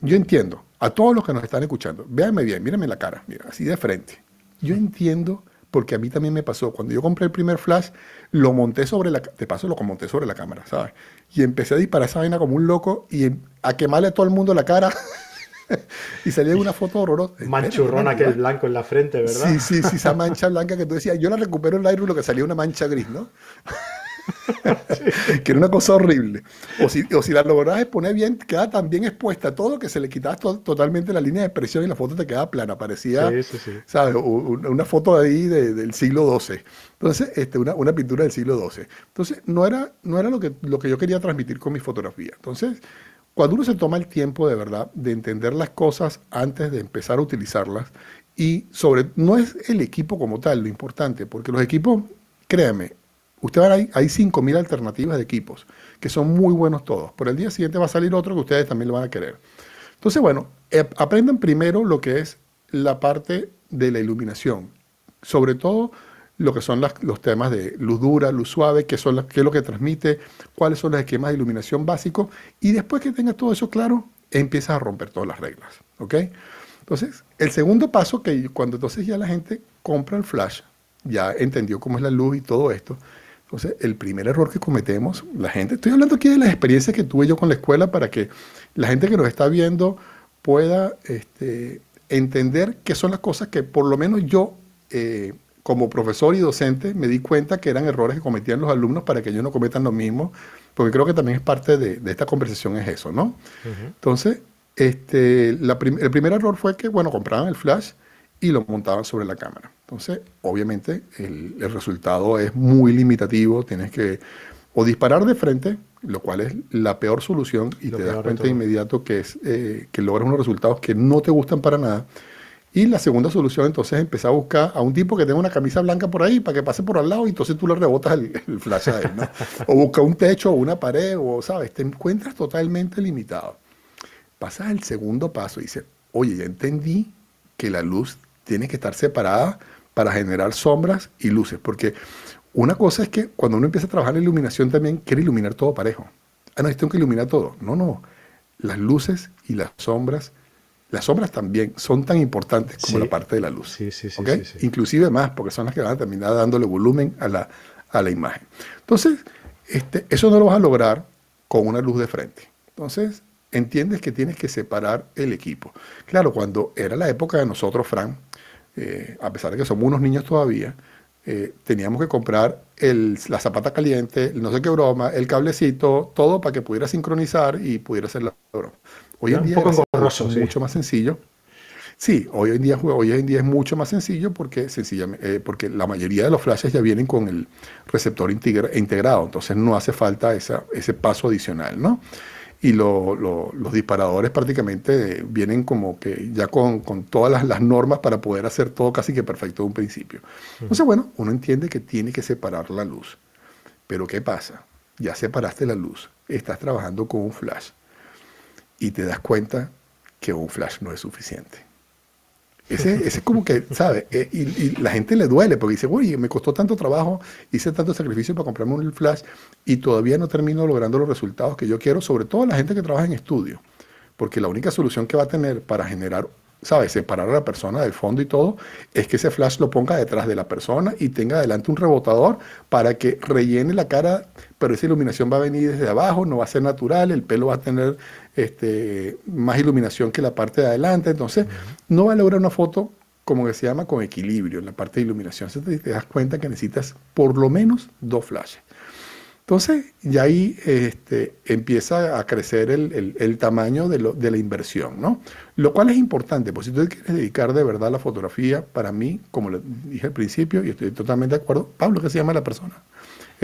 yo entiendo, a todos los que nos están escuchando, véanme bien, mírenme la cara, mira, así de frente. Yo entiendo, porque a mí también me pasó, cuando yo compré el primer flash, lo monté sobre la, de paso lo monté sobre la cámara, ¿sabes? Y empecé a disparar esa vaina como un loco y a quemarle a todo el mundo la cara. y salía una foto horrorosa. Manchurrón aquel blanco en la frente, ¿verdad? Sí, sí, sí, esa mancha blanca que tú decías, yo la recupero en Lightroom lo que salía una mancha gris, ¿no? que era una cosa horrible. O si, o si la logras exponer bien, queda tan bien expuesta todo que se le quitaba totalmente la línea de expresión y la foto te queda plana. Parecía, ¿sabes? Una foto ahí del siglo XII. Entonces, este, una, una, pintura del siglo XII. Entonces, no era, no era lo, que, lo que yo quería transmitir con mi fotografía. Entonces, cuando uno se toma el tiempo de verdad de entender las cosas antes de empezar a utilizarlas, y sobre, no es el equipo como tal lo importante, porque los equipos, créanme, usted va hay, hay 5.000 alternativas de equipos, que son muy buenos todos. Por el día siguiente va a salir otro que ustedes también lo van a querer. Entonces, bueno, eh, aprendan primero lo que es la parte de la iluminación, sobre todo lo que son los temas de luz dura, luz suave, qué, es lo que transmite, cuáles son los esquemas de iluminación básicos, y después que tengas todo eso claro, empiezas a romper todas las reglas. ¿ok? Entonces, el segundo paso, que cuando entonces ya la gente compra el flash, ya entendió cómo es la luz y todo esto, entonces el primer error que cometemos, la gente, estoy hablando aquí de las experiencias que tuve yo con la escuela para que la gente que nos está viendo pueda este, entender qué son las cosas que por lo menos yo eh, como profesor y docente me di cuenta que eran errores que cometían los alumnos para que ellos no cometan lo mismo, porque creo que también es parte de, esta conversación es eso, ¿no? Entonces, este, el primer error fue que, bueno, compraban el flash y lo montaban sobre la cámara. Entonces, obviamente, el, resultado es muy limitativo, tienes que o disparar de frente, lo cual es la peor solución, y te das cuenta de, inmediato que, es, eh, que logras unos resultados que no te gustan para nada, y la segunda solución entonces es empezar a buscar a un tipo que tenga una camisa blanca por ahí para que pase por al lado y entonces tú le rebotas el, flash a él, ¿no? o busca un techo o una pared o, ¿sabes? Te encuentras totalmente limitado. Pasas el segundo paso y dices, oye, ya entendí que la luz tiene que estar separada para generar sombras y luces, porque una cosa es que cuando uno empieza a trabajar en iluminación también quiere iluminar todo parejo. ah, no, tengo que iluminar todo. No, no. Las luces y las sombras, las sombras también son tan importantes como la parte de la luz. Sí, sí, sí, Inclusive más, porque son las que van a terminar dándole volumen a la, a la imagen. Entonces, este, eso no lo vas a lograr con una luz de frente. Entonces, entiendes que tienes que separar el equipo. Claro, cuando era la época de nosotros, Fran, eh, a pesar de que somos unos niños todavía, eh, teníamos que comprar el, la zapata caliente, no sé qué broma, el cablecito, todo para que pudiera sincronizar y pudiera hacer la broma. Hoy en día mucho más sencillo. Sí, hoy en día, hoy en día es mucho más sencillo porque, sencillamente, eh, porque la mayoría de los flashes ya vienen con el receptor integrado, entonces no hace falta esa, ese paso adicional, ¿no? y los disparadores prácticamente vienen como que ya con, todas las, normas para poder hacer todo casi que perfecto de un principio. Entonces, bueno, uno entiende que tiene que separar la luz. Pero ¿qué pasa? Ya separaste la luz, estás trabajando con un flash y te das cuenta que un flash no es suficiente. Ese, es como que, ¿sabes? Eh, y, la gente le duele porque dice, oye, me costó tanto trabajo, hice tanto sacrificio para comprarme un flash y todavía no termino logrando los resultados que yo quiero, sobre todo la gente que trabaja en estudio. Porque la única solución que va a tener para generar ¿sabes? Separar a la persona del fondo y todo, es que ese flash lo ponga detrás de la persona y tenga adelante un rebotador para que rellene la cara, pero esa iluminación va a venir desde abajo, no va a ser natural, el pelo va a tener este, más iluminación que la parte de adelante, entonces no va a lograr una foto como que se llama con equilibrio en la parte de iluminación. Entonces te das cuenta que necesitas por lo menos dos flashes. Entonces, ya ahí este, empieza a crecer el, tamaño de, la inversión, ¿no? Lo cual es importante, porque si tú quieres dedicar de verdad a la fotografía, para mí, como le dije al principio, y estoy totalmente de acuerdo, Pablo, ¿qué se llama la persona?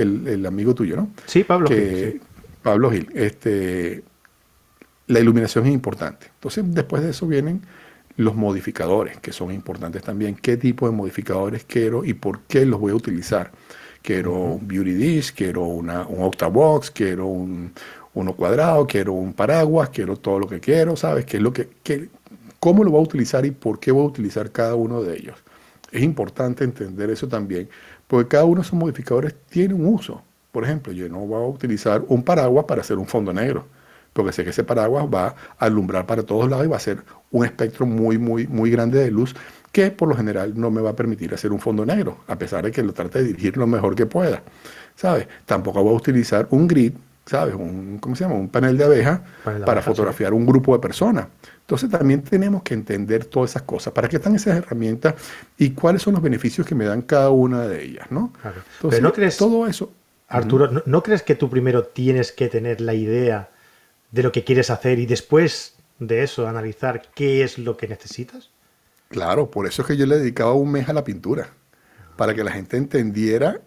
El, amigo tuyo, ¿no? Sí, Pablo Gil. Pablo Gil. Este, la iluminación es importante. Entonces, después de eso vienen los modificadores, que son importantes también. ¿Qué tipo de modificadores quiero y por qué los voy a utilizar? quiero un beauty dish, quiero una, un octabox, quiero un, uno cuadrado, quiero un paraguas, quiero todo lo que quiero, ¿sabes? ¿Qué es lo que, ¿Cómo lo voy a utilizar y por qué voy a utilizar cada uno de ellos? Es importante entender eso también, porque cada uno de esos modificadores tiene un uso. Por ejemplo, yo no voy a utilizar un paraguas para hacer un fondo negro, porque sé que ese paraguas va a alumbrar para todos lados y va a ser un espectro muy, muy, muy grande de luz que por lo general no me va a permitir hacer un fondo negro, a pesar de que lo trate de dirigir lo mejor que pueda. ¿Sabes? Tampoco voy a utilizar un grid, ¿sabes? Un, ¿Cómo se llama? Un panel de abeja para fotografiar un grupo de personas. Entonces también tenemos que entender todas esas cosas. ¿Para qué están esas herramientas y cuáles son los beneficios que me dan cada una de ellas? ¿no? Entonces, no crees, todo eso. Arturo, ¿no crees que tú primero tienes que tener la idea de lo que quieres hacer y después de eso analizar qué es lo que necesitas? Claro, por eso es que yo le dedicaba un mes a la pintura, para que la gente entendiera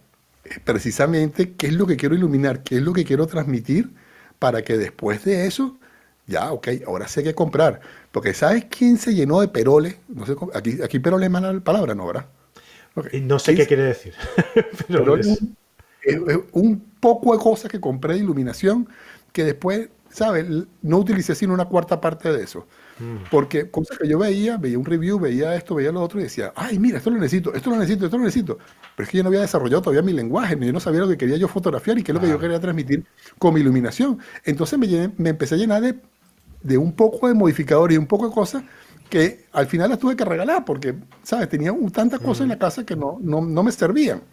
eh, precisamente qué es lo que quiero iluminar, qué es lo que quiero transmitir, para que después de eso, ya, ok, ahora sé qué comprar. Porque ¿sabes quién se llenó de peroles? No sé, aquí, aquí peroles es mala palabra, ¿no? ¿verdad? No sé qué quiere decir. peroles. Es, un poco de cosas que compré de iluminación que después, ¿sabes? No utilicé sino una cuarta parte de eso. Mm. Porque cosas que yo veía, veía un review, veía esto, veía lo otro y decía, ay, mira, esto lo necesito, esto lo necesito, esto lo necesito. Pero es que yo no había desarrollado todavía mi lenguaje, yo no sabía lo que quería yo fotografiar y qué es lo que yo quería transmitir con mi iluminación. Entonces me, me empecé a llenar de, de un poco de modificadores y un poco de cosas que al final las tuve que regalar porque, ¿sabes? Tenía tantas cosas en la casa que no, no, no me servían.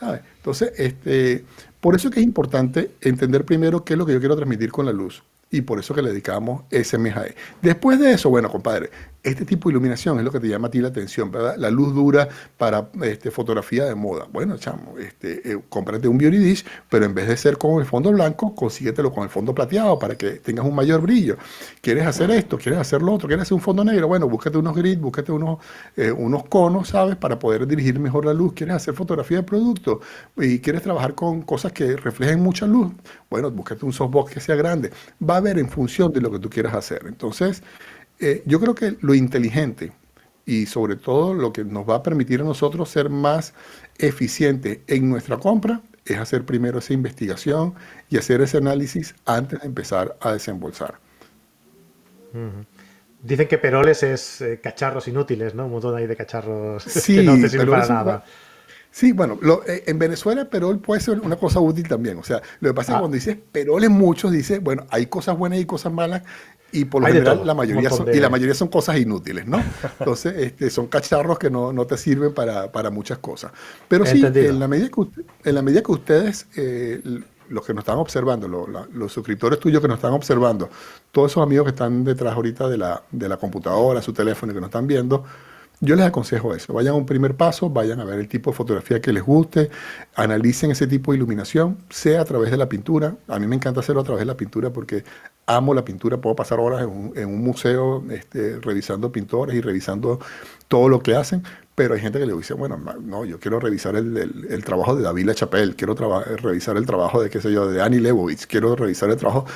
Entonces, este, por eso es que es importante entender primero qué es lo que yo quiero transmitir con la luz y por eso que le dedicamos ese MJE. Después de eso, bueno, compadre, este tipo de iluminación es lo que te llama a ti la atención, ¿verdad? La luz dura para este, fotografía de moda. Bueno, chamo, este, eh, cómprate un beauty dish, pero en vez de ser con el fondo blanco, consíguetelo con el fondo plateado para que tengas un mayor brillo. ¿Quieres hacer esto? ¿Quieres hacer lo otro? ¿Quieres hacer un fondo negro? Bueno, búscate unos grids, búscate unos, eh, unos conos, ¿sabes? Para poder dirigir mejor la luz. ¿Quieres hacer fotografía de producto? Y quieres trabajar con cosas que reflejen mucha luz. Bueno, búscate un softbox que sea grande. Va a haber en función de lo que tú quieras hacer. Entonces, eh, yo creo que lo inteligente y sobre todo lo que nos va a permitir a nosotros ser más eficientes en nuestra compra es hacer primero esa investigación y hacer ese análisis antes de empezar a desembolsar. Dicen que Peroles es eh, cacharros inútiles, ¿no? Un montón ahí de cacharros que no te sirven para nada. Sí, bueno, eh, en Venezuela Perol puede ser una cosa útil también. O sea, lo que pasa es que ah. cuando dices Perol en muchos, dice, bueno, hay cosas buenas y cosas malas, y por lo general la mayoría son, y la mayoría son cosas inútiles, ¿no? Entonces, este, son cacharros que no, no te sirven para, para, muchas cosas. Pero sí, en la, medida que en la medida que ustedes, eh, los que nos están observando, los suscriptores tuyos que nos están observando, todos esos amigos que están detrás ahorita de la, de la computadora, su teléfono y que nos están viendo, yo les aconsejo eso. Vayan a un primer paso, vayan a ver el tipo de fotografía que les guste, analicen ese tipo de iluminación, sea a través de la pintura. A mí me encanta hacerlo a través de la pintura porque amo la pintura. Puedo pasar horas en un, museo este, revisando pintores y revisando todo lo que hacen, pero hay gente que le dice, bueno, no, yo quiero revisar el, trabajo de David Lachapelle, quiero revisar el trabajo de, qué sé yo, de Annie Leibovitz, quiero revisar el trabajo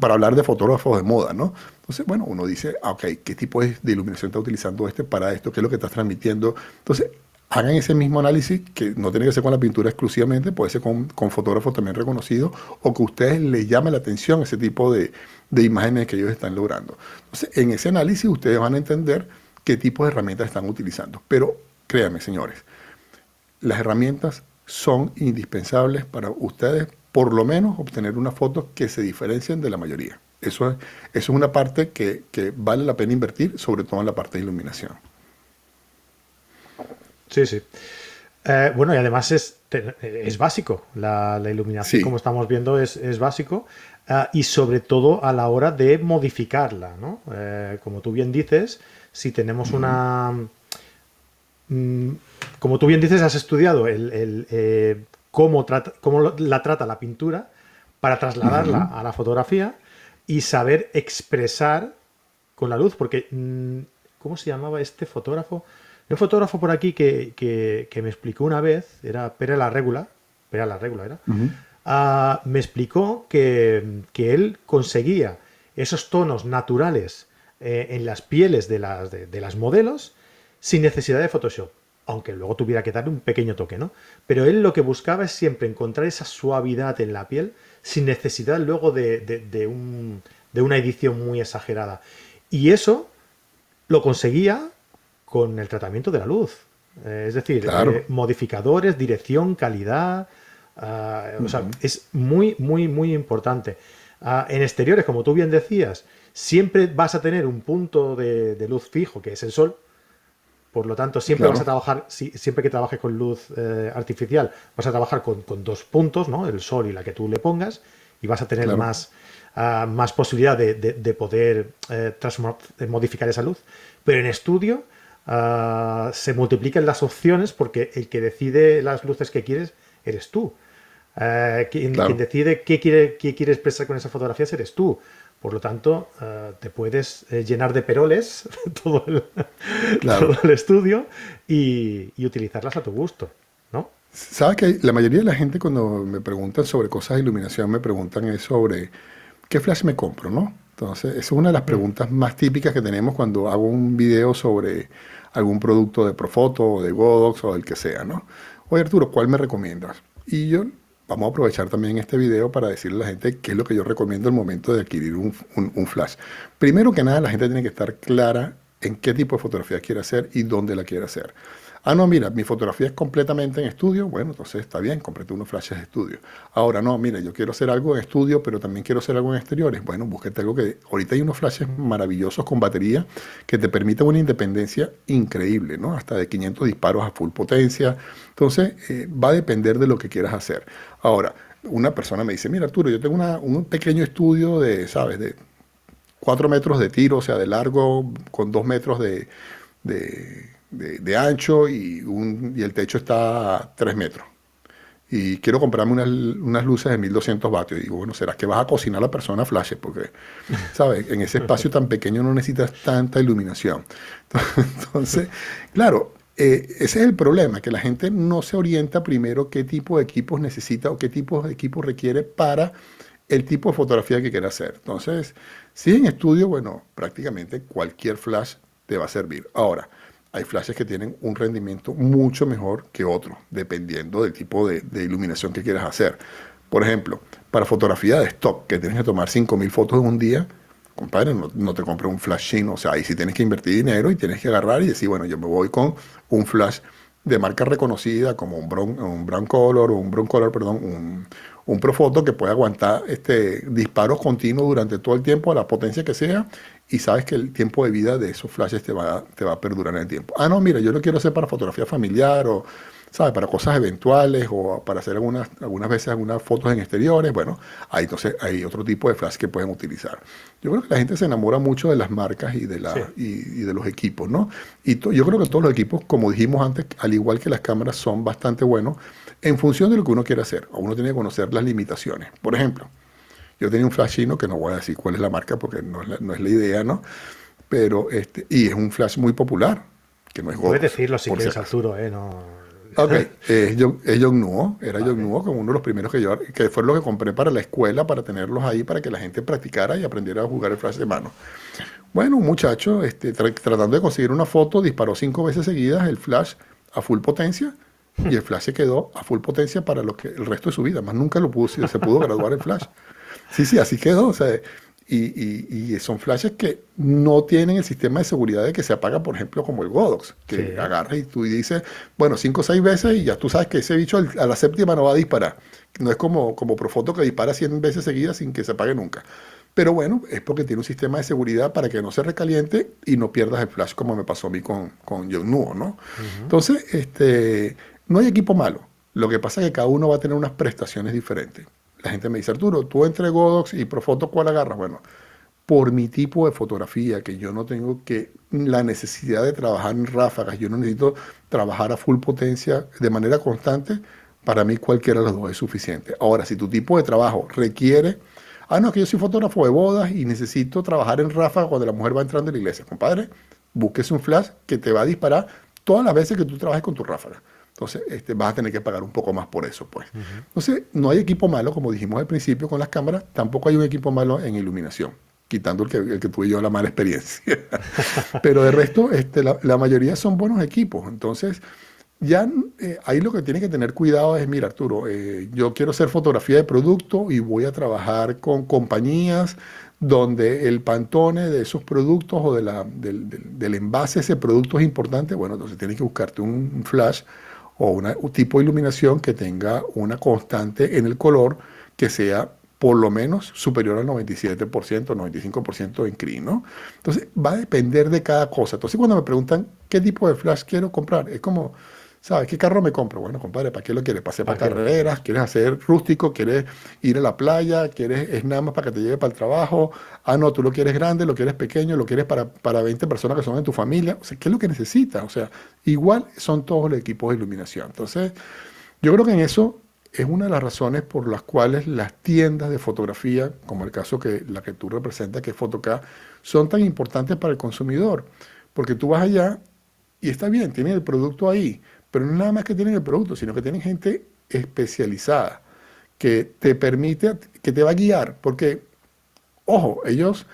para hablar de fotógrafos de moda, ¿no? Entonces, bueno, uno dice, ah, ok, ¿qué tipo de iluminación está utilizando este para esto? ¿Qué es lo que estás transmitiendo? Entonces, hagan ese mismo análisis, que no tiene que ser con la pintura exclusivamente, puede ser con, fotógrafos también reconocidos, o que a ustedes les llame la atención ese tipo de, de imágenes que ellos están logrando. Entonces, en ese análisis ustedes van a entender qué tipo de herramientas están utilizando. Pero créanme, señores, las herramientas son indispensables para ustedes por lo menos obtener una foto que se diferencien de la mayoría. Eso es, eso es una parte que, vale la pena invertir, sobre todo en la parte de iluminación. Sí, sí. Eh, bueno, y además es, es básico. La, iluminación, como estamos viendo, es, básico. Eh, y sobre todo a la hora de modificarla, ¿no? Eh, como tú bien dices, si tenemos una... Mm, como tú bien dices, has estudiado el, cómo, cómo la trata la pintura para trasladarla a la fotografía y saber expresar con la luz, porque mm, ¿cómo se llamaba este fotógrafo? Un fotógrafo por aquí que, me explicó una vez, era Pere la Regula, Pere la Regula era, ah, me explicó que, él conseguía esos tonos naturales eh, en las pieles de las, de las modelos sin necesidad de Photoshop aunque luego tuviera que darle un pequeño toque, ¿no? Pero él lo que buscaba es siempre encontrar esa suavidad en la piel sin necesidad luego de, una edición muy exagerada. Y eso lo conseguía con el tratamiento de la luz. Eh, es decir, eh, modificadores, dirección, calidad. Ah, o sea, es muy, muy, muy importante. Ah, en exteriores, como tú bien decías, siempre vas a tener un punto de luz fijo, que es el sol, por lo tanto, siempre vas a trabajar, siempre que trabajes con luz eh, artificial, vas a trabajar con, dos puntos, ¿no? El sol y la que tú le pongas, y vas a tener más, ah, más posibilidad de, poder eh, modificar esa luz. Pero en estudio ah, se multiplican las opciones porque el que decide las luces que quieres eres tú. Eh, quien, decide qué quiere, qué quiere expresar con esa fotografía eres tú. Por lo tanto, eh, te puedes eh, llenar de peroles todo el, estudio y, utilizarlas a tu gusto, ¿no? Sabes que la mayoría de la gente cuando me preguntan sobre cosas de iluminación me preguntan es sobre qué flash me compro, ¿no? Entonces, esa es una de las mm. preguntas más típicas que tenemos cuando hago un video sobre algún producto de Profoto o de Godox o del que sea, ¿no? Oye Arturo, ¿cuál me recomiendas? Y yo vamos a aprovechar también este video para decirle a la gente qué es lo que yo recomiendo al momento de adquirir un, flash. Primero que nada, la gente tiene que estar clara en qué tipo de fotografía quiere hacer y dónde la quiere hacer. Ah, no, mira, mi fotografía es completamente en estudio. Bueno, entonces está bien, cómprate unos flashes de estudio. Ahora, no, mira, yo quiero hacer algo en estudio, pero también quiero hacer algo en exteriores. Bueno, búsquete algo que. Ahorita hay unos flashes maravillosos con batería que te permiten una independencia increíble, ¿no? Hasta de 500 disparos a full potencia. Entonces, eh, va a depender de lo que quieras hacer. Ahora, una persona me dice, mira, Arturo, yo tengo un pequeño estudio de, ¿sabes? De 4 metros de tiro, o sea, de largo, con 2 metros de, ancho y, un, y el techo está a 3 metros. Y quiero comprarme unas, unas luces de 1200 vatios. Y digo, bueno, ¿será que vas a cocinar a la persona flashes? Porque, ¿sabes? En ese espacio tan pequeño no necesitas tanta iluminación. Entonces, claro, eh, ese es el problema, que la gente no se orienta primero qué tipo de equipos necesita o qué tipo de equipos requiere para el tipo de fotografía que quiere hacer. Entonces, si en estudio, bueno, prácticamente cualquier flash te va a servir. Ahora, hay flashes que tienen un rendimiento mucho mejor que otros, dependiendo del tipo de, iluminación que quieras hacer. Por ejemplo, para fotografía de stock, que tienes que tomar 5.000 fotos en un día, compadre, no, te compres un flash chino. O sea, ahí sí tienes que invertir dinero y tienes que agarrar y decir, bueno, yo me voy con un flash de marca reconocida como un brown, un brown color un brown color, perdón, un, un Profoto que puede aguantar este, disparos continuos durante todo el tiempo a la potencia que sea y sabes que el tiempo de vida de esos flashes te va, te va a perdurar en el tiempo. Ah, no, mira, yo lo quiero hacer para fotografía familiar o ¿sabes? Para cosas eventuales o para hacer algunas, algunas veces algunas fotos en exteriores, bueno, ahí entonces hay otro tipo de flash que pueden utilizar. Yo creo que la gente se enamora mucho de las marcas y de, la, y, de los equipos, ¿no? Y yo creo que todos los equipos, como dijimos antes, al igual que las cámaras, son bastante buenos en función de lo que uno quiere hacer. Uno tiene que conocer las limitaciones. Por ejemplo, yo tenía un flash chino, que no voy a decir cuál es la marca porque no es la, no es la idea, ¿no? Pero, este, y es un flash muy popular, que no es Puedes decirlo si quieres, Arturo, ¿eh? No... Ok, es Nuo, era John Nuo, como uno de los primeros que yo, que fue lo que compré para la escuela, para tenerlos ahí, para que la gente practicara y aprendiera a jugar el flash de mano. Bueno, un muchacho, este, tratando de conseguir una foto, disparó cinco veces seguidas el flash a full potencia y el flash se quedó a full potencia para lo que, el resto de su vida, más nunca lo pudo, se pudo graduar el flash. Sí, sí, así quedó. O sea, y, son flashes que no tienen el sistema de seguridad de que se apaga, por ejemplo, como el Godox, que agarra y tú dices, bueno, cinco o seis veces y ya tú sabes que ese bicho a la séptima no va a disparar. No es como, como Profoto que dispara 100 veces seguidas sin que se apague nunca. Pero bueno, es porque tiene un sistema de seguridad para que no se recaliente y no pierdas el flash como me pasó a mí con, con Nuo, ¿no? Entonces, este, no hay equipo malo. Lo que pasa es que cada uno va a tener unas prestaciones diferentes la gente me dice, Arturo, tú entre Godox y Profoto, ¿cuál agarras? Bueno, por mi tipo de fotografía, que yo no tengo que la necesidad de trabajar en ráfagas, yo no necesito trabajar a full potencia de manera constante, para mí cualquiera de los dos es suficiente. Ahora, si tu tipo de trabajo requiere, ah, no, que yo soy fotógrafo de bodas y necesito trabajar en ráfagas cuando la mujer va entrando en la iglesia, compadre, búsquese un flash que te va a disparar todas las veces que tú trabajes con tu ráfaga. Entonces, este, vas a tener que pagar un poco más por eso, pues. Entonces, no hay equipo malo, como dijimos al principio con las cámaras, tampoco hay un equipo malo en iluminación, quitando el que, el que tuve yo la mala experiencia. Pero de resto, este, la, mayoría son buenos equipos. Entonces, ya eh, ahí lo que tiene que tener cuidado es, mira, Arturo, eh, yo quiero hacer fotografía de producto y voy a trabajar con compañías donde el pantone de esos productos o de la, del, del, envase de ese producto es importante, bueno, entonces tienes que buscarte un flash o un tipo de iluminación que tenga una constante en el color que sea por lo menos superior al 97%, 95% en CRI, ¿no? Entonces va a depender de cada cosa. Entonces cuando me preguntan qué tipo de flash quiero comprar, es como, ¿Sabes qué carro me compro? Bueno, compadre, ¿para qué lo quieres? ¿Para para carreras? ¿Quieres hacer rústico? ¿Quieres ir a la playa? ¿Quieres es nada más para que te lleve para el trabajo? Ah, no, tú lo quieres grande, lo quieres pequeño, lo quieres para, para 20 personas que son en tu familia. O sea, ¿qué es lo que necesitas? O sea, igual son todos los equipos de iluminación. Entonces, yo creo que en eso es una de las razones por las cuales las tiendas de fotografía, como el caso que la que tú representas, que es Fotoca, son tan importantes para el consumidor. Porque tú vas allá y está bien, tienes el producto ahí pero no nada más que tienen el producto, sino que tienen gente especializada que te permite, que te va a guiar, porque, ojo, ellos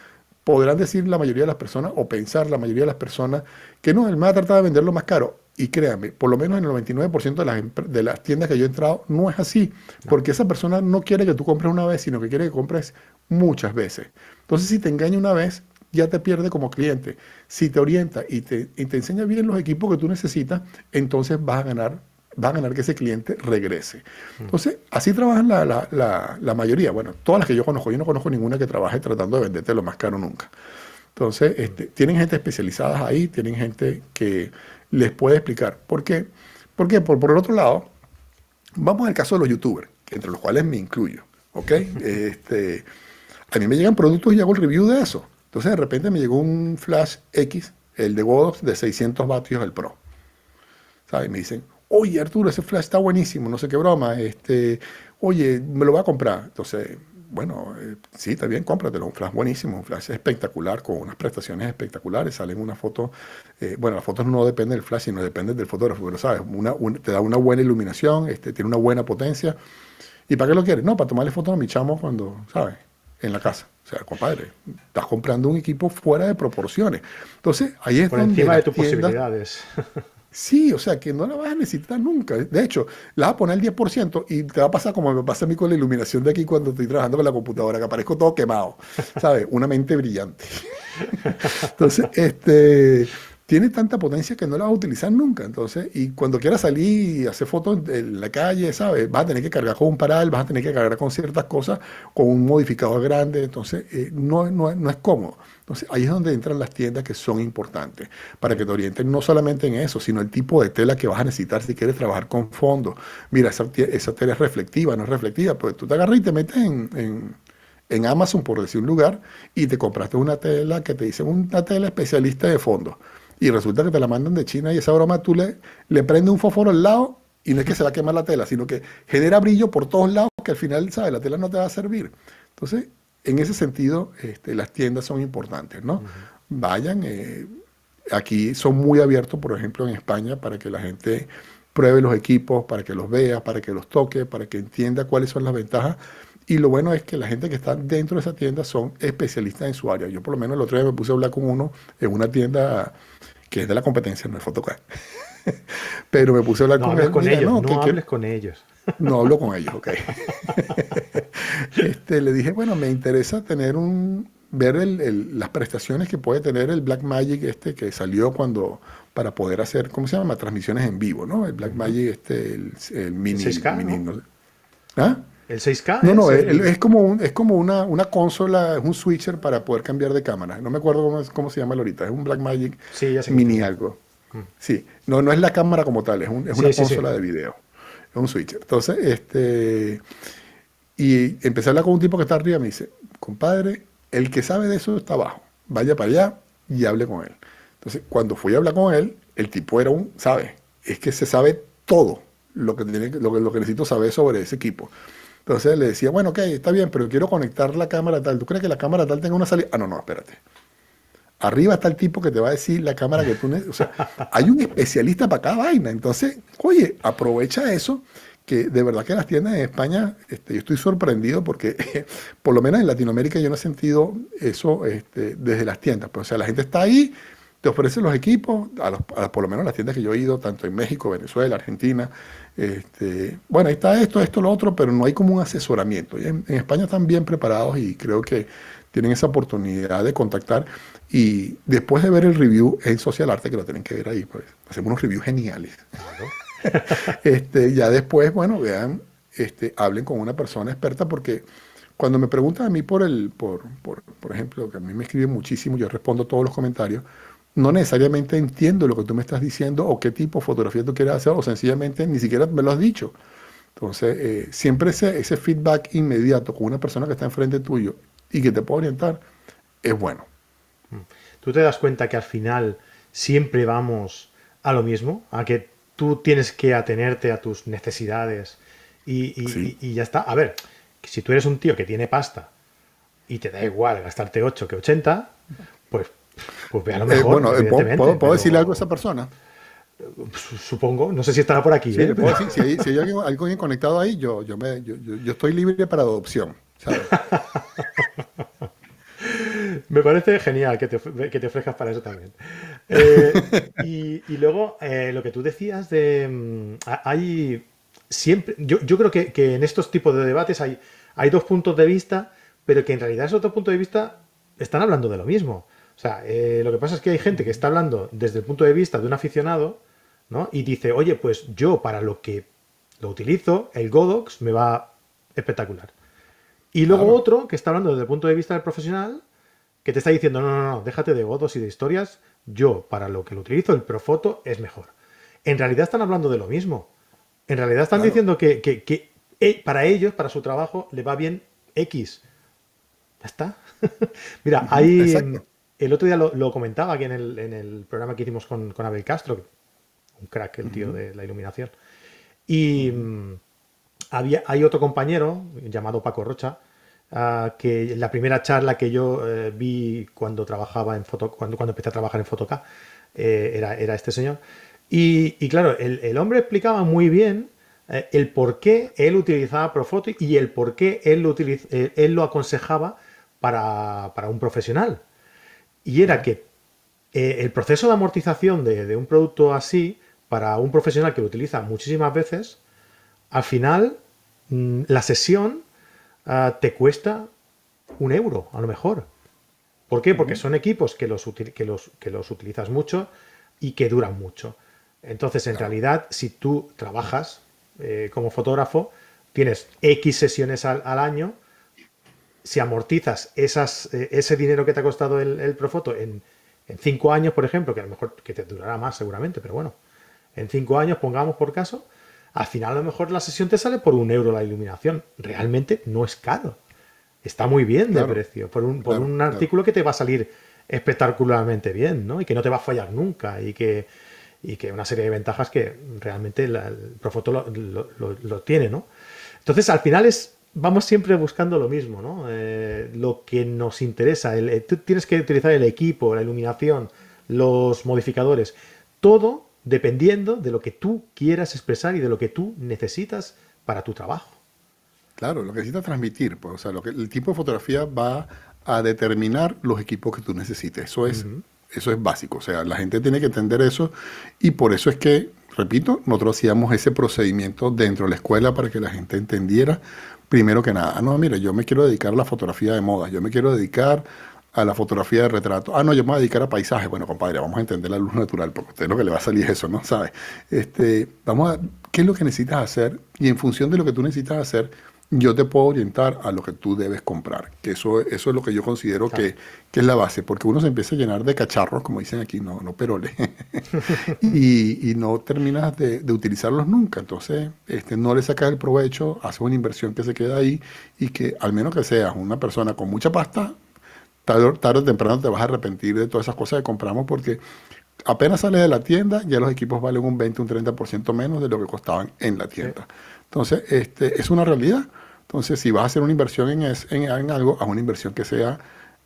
podrán decir la mayoría de las personas o pensar la mayoría de las personas que no, él me va a tratar de venderlo más caro. Y créanme, por lo menos en el 99% de las, de las tiendas que yo he entrado no es así, porque esa persona no quiere que tú compres una vez, sino que quiere que compres muchas veces. Entonces, si te engaña una vez, ya te pierde como cliente. Si te orienta y te, te enseña bien los equipos que tú necesitas, entonces vas a ganar va a ganar que ese cliente regrese. Mm. Entonces, así trabajan la, la, la, mayoría. Bueno, todas las que yo conozco, yo no conozco ninguna que trabaje tratando de venderte lo más caro nunca. Entonces, este, tienen gente especializada ahí, tienen gente que les puede explicar. ¿Por qué? Porque por, por el otro lado, vamos al caso de los youtubers, entre los cuales me incluyo. ¿ok? este, a mí me llegan productos y hago el review de eso. Entonces de repente me llegó un flash X, el de Godox, de 600 vatios el Pro. ¿Sabes? Me dicen, oye Arturo, ese flash está buenísimo, no sé qué broma, este, oye, me lo voy a comprar. Entonces, bueno, eh, sí, está bien, cómpratelo, un flash buenísimo, un flash espectacular, con unas prestaciones espectaculares, salen una foto, eh, bueno, la foto no depende del flash, sino depende del fotógrafo, pero sabes, te da una buena iluminación, este, tiene una buena potencia. ¿Y para qué lo quieres? No, para tomarle fotos a mi chamo cuando, ¿sabes? En la casa. O sea, compadre, estás comprando un equipo fuera de proporciones. Entonces, ahí es Por encima de tus posibilidades. Sí, o sea, que no la vas a necesitar nunca. De hecho, la vas a poner el 10% y te va a pasar como me pasa a mí con la iluminación de aquí cuando estoy trabajando con la computadora, que aparezco todo quemado, ¿sabes? Una mente brillante. Entonces, este, tiene tanta potencia que no la vas a utilizar nunca. Entonces, y cuando quieras salir y hacer fotos en la calle, ¿sabes? Vas a tener que cargar con un paral, vas a tener que cargar con ciertas cosas, con un modificador grande. Entonces, eh, no, no, no, es cómodo. Entonces, ahí es donde entran las tiendas que son importantes, para que te orienten no solamente en eso, sino el tipo de tela que vas a necesitar si quieres trabajar con fondo. Mira, esa, esa tela es reflectiva, no es reflectiva, pues tú te agarras y te metes en en Amazon, por decir un lugar, y te compraste una tela que te dice una tela especialista de fondo. Y resulta que te la mandan de China y esa broma tú le, le prendes un fósforo al lado y no es que se va a quemar la tela, sino que genera brillo por todos lados que al final, ¿sabes? La tela no te va a servir. Entonces, en ese sentido, este, las tiendas son importantes, ¿no? Vayan, eh, aquí son muy abiertos, por ejemplo, en España, para que la gente pruebe los equipos, para que los vea, para que los toque, para que entienda cuáles son las ventajas y lo bueno es que la gente que está dentro de esa tienda son especialistas en su área. Yo por lo menos el otro día me puse a hablar con uno en una tienda que es de la competencia, no es Photocard. Pero me puse a hablar con, él, con ellos. No, no hables con ellos. No hablo con ellos, ok. este, le dije, bueno, me interesa tener un ver el, las prestaciones que puede tener el Black Magic este que salió cuando para poder hacer, ¿cómo se llama? Transmisiones en vivo, ¿no? El Black Magic este, el, mini, mini ¿Ah? ¿El 6K? No, no, es, como, un, es como una, una consola, es un switcher para poder cambiar de cámara. No me acuerdo cómo, cómo se llama ahorita, es un Blackmagic mini algo. Mm. Sí, no, no es la cámara como tal, es, es una consola de video, es un switcher. Entonces, este, y empecé a hablar con un tipo que está arriba, me dice, compadre, el que sabe de eso está abajo, vaya para allá y hable con él. Entonces, cuando fui a hablar con él, el tipo era un, ¿sabe? Es que se sabe todo lo que, tiene, lo, lo que necesito saber sobre ese equipo. Entonces le decía, bueno, ok, está bien, pero quiero conectar la cámara tal. ¿Tú crees que la cámara tal tenga una salida? Ah, no, no, espérate. Arriba está el tipo que te va a decir la cámara que tú necesitas. O sea, hay un especialista para cada vaina. Entonces, oye, aprovecha eso, que de verdad que las tiendas en España, este, yo estoy sorprendido porque por lo menos en Latinoamérica yo no he sentido eso este, desde las tiendas. Pues, o sea, la gente está ahí, te ofrece los equipos, a, por lo menos las tiendas que yo he ido, tanto en México, Venezuela, Argentina, este, bueno, ahí está esto, esto, lo otro, pero no hay como un asesoramiento. En, España están bien preparados y creo que tienen esa oportunidad de contactar. Y después de ver el review en Social Arte, que lo tienen que ver ahí, pues hacemos unos reviews geniales. este, ya después, bueno, vean, este, hablen con una persona experta porque cuando me preguntan a mí por el, por, por, por ejemplo, que a mí me escriben muchísimo, yo respondo todos los comentarios, no necesariamente entiendo lo que tú me estás diciendo o qué tipo de fotografía tú quieres hacer o sencillamente ni siquiera me lo has dicho. Entonces, eh, siempre ese, ese feedback inmediato con una persona que está enfrente tuyo y que te puede orientar es bueno. Mm. ¿Tú te das cuenta que al final siempre vamos a lo mismo? A que tú tienes que atenerte a tus necesidades y, y ya está. A ver, si tú eres un tío que tiene pasta y te da igual gastarte 8 que 80, pues pues a lo eh, mejor. bueno, eh, ¿puedo, decirle algo a esa persona? Supongo, no sé si estará por aquí. ¿eh? si, hay, alguien, conectado ahí, yo, yo, me, yo, yo, estoy libre para adopción. me parece genial que te, que te, ofrezcas para eso también. y, y, luego, lo que tú decías de. Mm, hay siempre. Yo, yo creo que, que, en estos tipos de debates hay, hay dos puntos de vista, pero que en realidad esos dos puntos de vista están hablando de lo mismo. O sea, eh, lo que pasa es que hay gente que está hablando desde el punto de vista de un aficionado, ¿no? Y dice, oye, pues yo para lo que lo utilizo, el Godox me va espectacular. Y luego otro que está hablando desde el punto de vista del profesional, que te está diciendo, no, no, no, déjate de Godox y de historias, yo para lo que lo utilizo, el Profoto es mejor. En realidad están hablando de lo mismo. En realidad están diciendo que, que, eh, para ellos, para su trabajo, le va bien X. Ya está. Mira, hay, el otro día lo, comentaba aquí en el, programa que hicimos con, Abel Castro, un crack, el tío de la iluminación. Y mm, había, hay otro compañero llamado Paco Rocha, ah, que la primera charla que yo eh, vi cuando trabajaba en foto, cuando, cuando empecé a trabajar en Fotoca, eh, era, era, este señor. Y, claro, el, hombre explicaba muy bien eh, el por qué él utilizaba Profoto y el por qué él lo, él lo aconsejaba para, para un profesional. Y era que eh, el proceso de amortización de, un producto así, para un profesional que lo utiliza muchísimas veces, al final mm, la sesión ah, te cuesta un euro, a lo mejor. ¿Por qué? Porque son equipos que los, que los, que los utilizas mucho, y que duran mucho. Entonces, en realidad, si tú trabajas eh, como fotógrafo, tienes X sesiones al, año, si amortizas esas, eh, ese dinero que te ha costado el, el Profoto en, en cinco años, por ejemplo, que a lo mejor que te durará más seguramente, pero bueno, en cinco años, pongamos por caso, al final a lo mejor la sesión te sale por un euro la iluminación. Realmente no es caro. Está muy bien de precio. Por un, por un artículo que te va a salir espectacularmente bien, ¿no? Y que no te va a fallar nunca. Y que, y que una serie de ventajas que realmente el Profoto lo, tiene, ¿no? Entonces, al final es. Vamos siempre buscando lo mismo, ¿no? Eh, lo que nos interesa. tú tienes que utilizar el equipo, la iluminación, los modificadores. Todo dependiendo de lo que tú quieras expresar y de lo que tú necesitas para tu trabajo. Claro, lo que necesitas transmitir, pues, o sea, lo que, el tipo de fotografía va a determinar los equipos que tú necesites. Eso es, eso es básico, o sea, la gente tiene que entender eso y por eso es que, repito, nosotros hacíamos ese procedimiento dentro de la escuela para que la gente entendiera, primero que nada, ah, no, mira, yo me quiero dedicar a la fotografía de moda, yo me quiero dedicar a la fotografía de retrato. Ah, no, yo me voy a dedicar a paisajes. Bueno, compadre, vamos a entender la luz natural, porque usted lo que le va a salir es eso, ¿no? ¿Sabe? Este, vamos a, ¿qué es lo que necesitas hacer? Y en función de lo que tú necesitas hacer, yo te puedo orientar a lo que tú debes comprar. Que eso, eso es lo que yo considero que, que, es la base, porque uno se empieza a llenar de cacharros, como dicen aquí, no, no peroles, y, y, no terminas de, de, utilizarlos nunca. Entonces, este, no le sacas el provecho, haces una inversión que se queda ahí y que al menos que seas una persona con mucha pasta, tarde, o temprano te vas a arrepentir de todas esas cosas que compramos porque apenas sales de la tienda, ya los equipos valen un 20, un 30% menos de lo que costaban en la tienda. Entonces, este, es una realidad. Entonces, si vas a hacer una inversión en, en, algo, haz una inversión que sea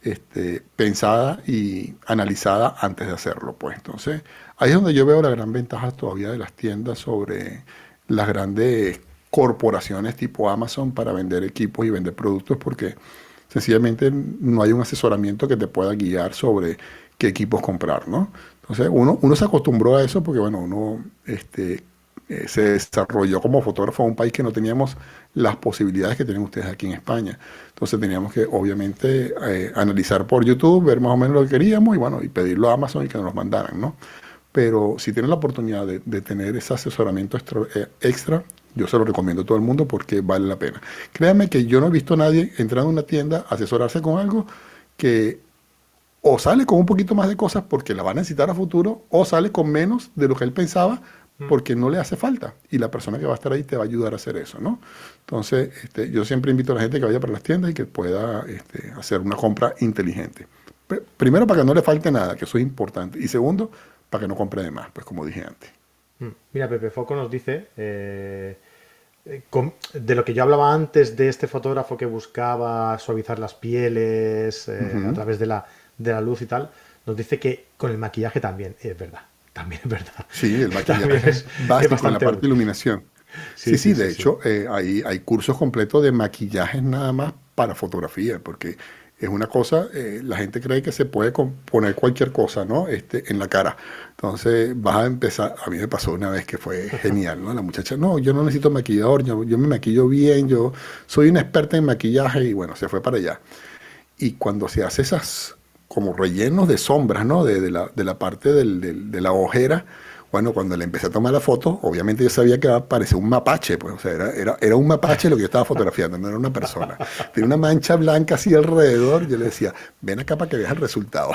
este, pensada y analizada antes de hacerlo. Pues. Entonces, ahí es donde yo veo la gran ventaja todavía de las tiendas sobre las grandes corporaciones tipo Amazon para vender equipos y vender productos, porque sencillamente no hay un asesoramiento que te pueda guiar sobre qué equipos comprar, ¿no? Entonces uno, uno se acostumbró a eso porque, bueno, uno este, se desarrolló como fotógrafo en un país que no teníamos las posibilidades que tienen ustedes aquí en España. Entonces teníamos que, obviamente, eh, analizar por YouTube, ver más o menos lo que queríamos y, bueno, y pedirlo a Amazon y que nos los mandaran, ¿no? Pero si tienen la oportunidad de, tener ese asesoramiento eh, extra yo se lo recomiendo a todo el mundo porque vale la pena. Créanme que yo no he visto a nadie entrar a una tienda, asesorarse con algo que o sale con un poquito más de cosas porque la va a necesitar a futuro, o sale con menos de lo que él pensaba. Porque no le hace falta. Y la persona que va a estar ahí te va a ayudar a hacer eso, ¿no? Entonces, este, yo siempre invito a la gente que vaya para las tiendas y que pueda este, hacer una compra inteligente. Primero, para que no le falte nada, que eso es importante. Y segundo, para que no compre de más, pues como dije antes. Mm. Mira, Pepe Foco nos dice, eh, eh, de lo que yo hablaba antes de este fotógrafo que buscaba suavizar las pieles eh, a través de la, de la luz y tal, nos dice que con el maquillaje también es verdad. También es verdad. Sí, el maquillaje es básico en la parte de iluminación. Sí, sí, de hecho, hay, hay cursos completos de maquillaje nada más para fotografía, porque es una cosa, eh, la gente cree que se puede poner cualquier cosa, ¿no? Este, en la cara. Entonces vas a empezar, a mí me pasó una vez que fue genial, ¿no? La muchacha, no, yo no necesito maquillador, yo, yo me maquillo bien, yo soy una experta en maquillaje y bueno, se fue para allá. Y cuando se hace esas como rellenos de sombras, ¿no? De, la, de la, parte del, de la ojera, bueno, cuando le empecé a tomar la foto, obviamente yo sabía que parecía un mapache, pues, o sea, era, era, era, un mapache lo que yo estaba fotografiando, no era una persona. Tiene una mancha blanca así alrededor, yo le decía, ven acá para que veas el resultado.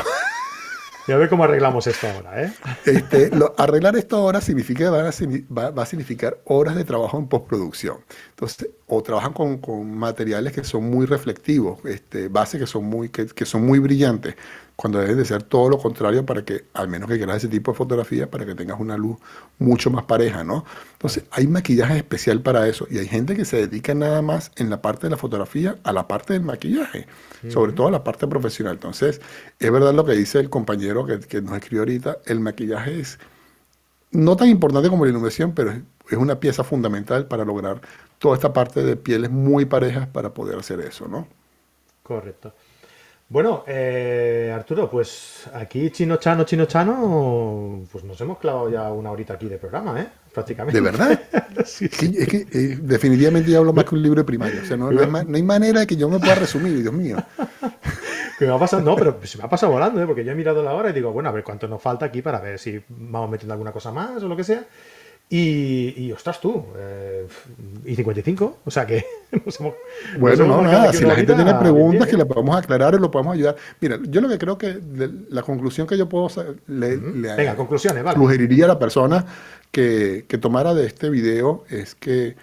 Ya ve cómo arreglamos esto ahora, ¿eh? Este, arreglar esto ahora significa, va, a, significar horas de trabajo en postproducción. Entonces, o trabajan con, materiales que son muy reflectivos, este, bases que son muy, que son muy brillantes cuando debes de ser todo lo contrario para que, al menos que quieras ese tipo de fotografía, para que tengas una luz mucho más pareja, ¿no? Entonces, hay maquillaje especial para eso y hay gente que se dedica nada más en la parte de la fotografía a la parte del maquillaje, sobre todo a la parte profesional. Entonces, es verdad lo que dice el compañero que, que nos escribió ahorita, el maquillaje es no tan importante como la iluminación, pero es una pieza fundamental para lograr toda esta parte de pieles muy parejas para poder hacer eso, ¿no? Correcto. Bueno, eh, Arturo, pues aquí Chino Chano, Chino Chano, pues nos hemos clavado ya una horita aquí de programa, ¿eh? Prácticamente. ¿De verdad? sí, Es que eh, definitivamente ya hablo más que un libro de primaria. O sea, no, hay, manera de que yo me pueda resumir, Dios mío. me ha pasado, no, pero se me ha pasado volando, ¿eh? porque yo he mirado la hora y digo, bueno, a ver cuánto nos falta aquí para ver si vamos metiendo alguna cosa más o lo que sea. Y, y ostras tú, eh, y 55, o sea que Bueno, no, nada, si la gente tiene preguntas que le podemos aclarar y lo podemos ayudar. Mira, yo lo que creo que la conclusión que yo puedo le, Venga, conclusiones, vale. sugeriría a la persona que, que tomara de este video es que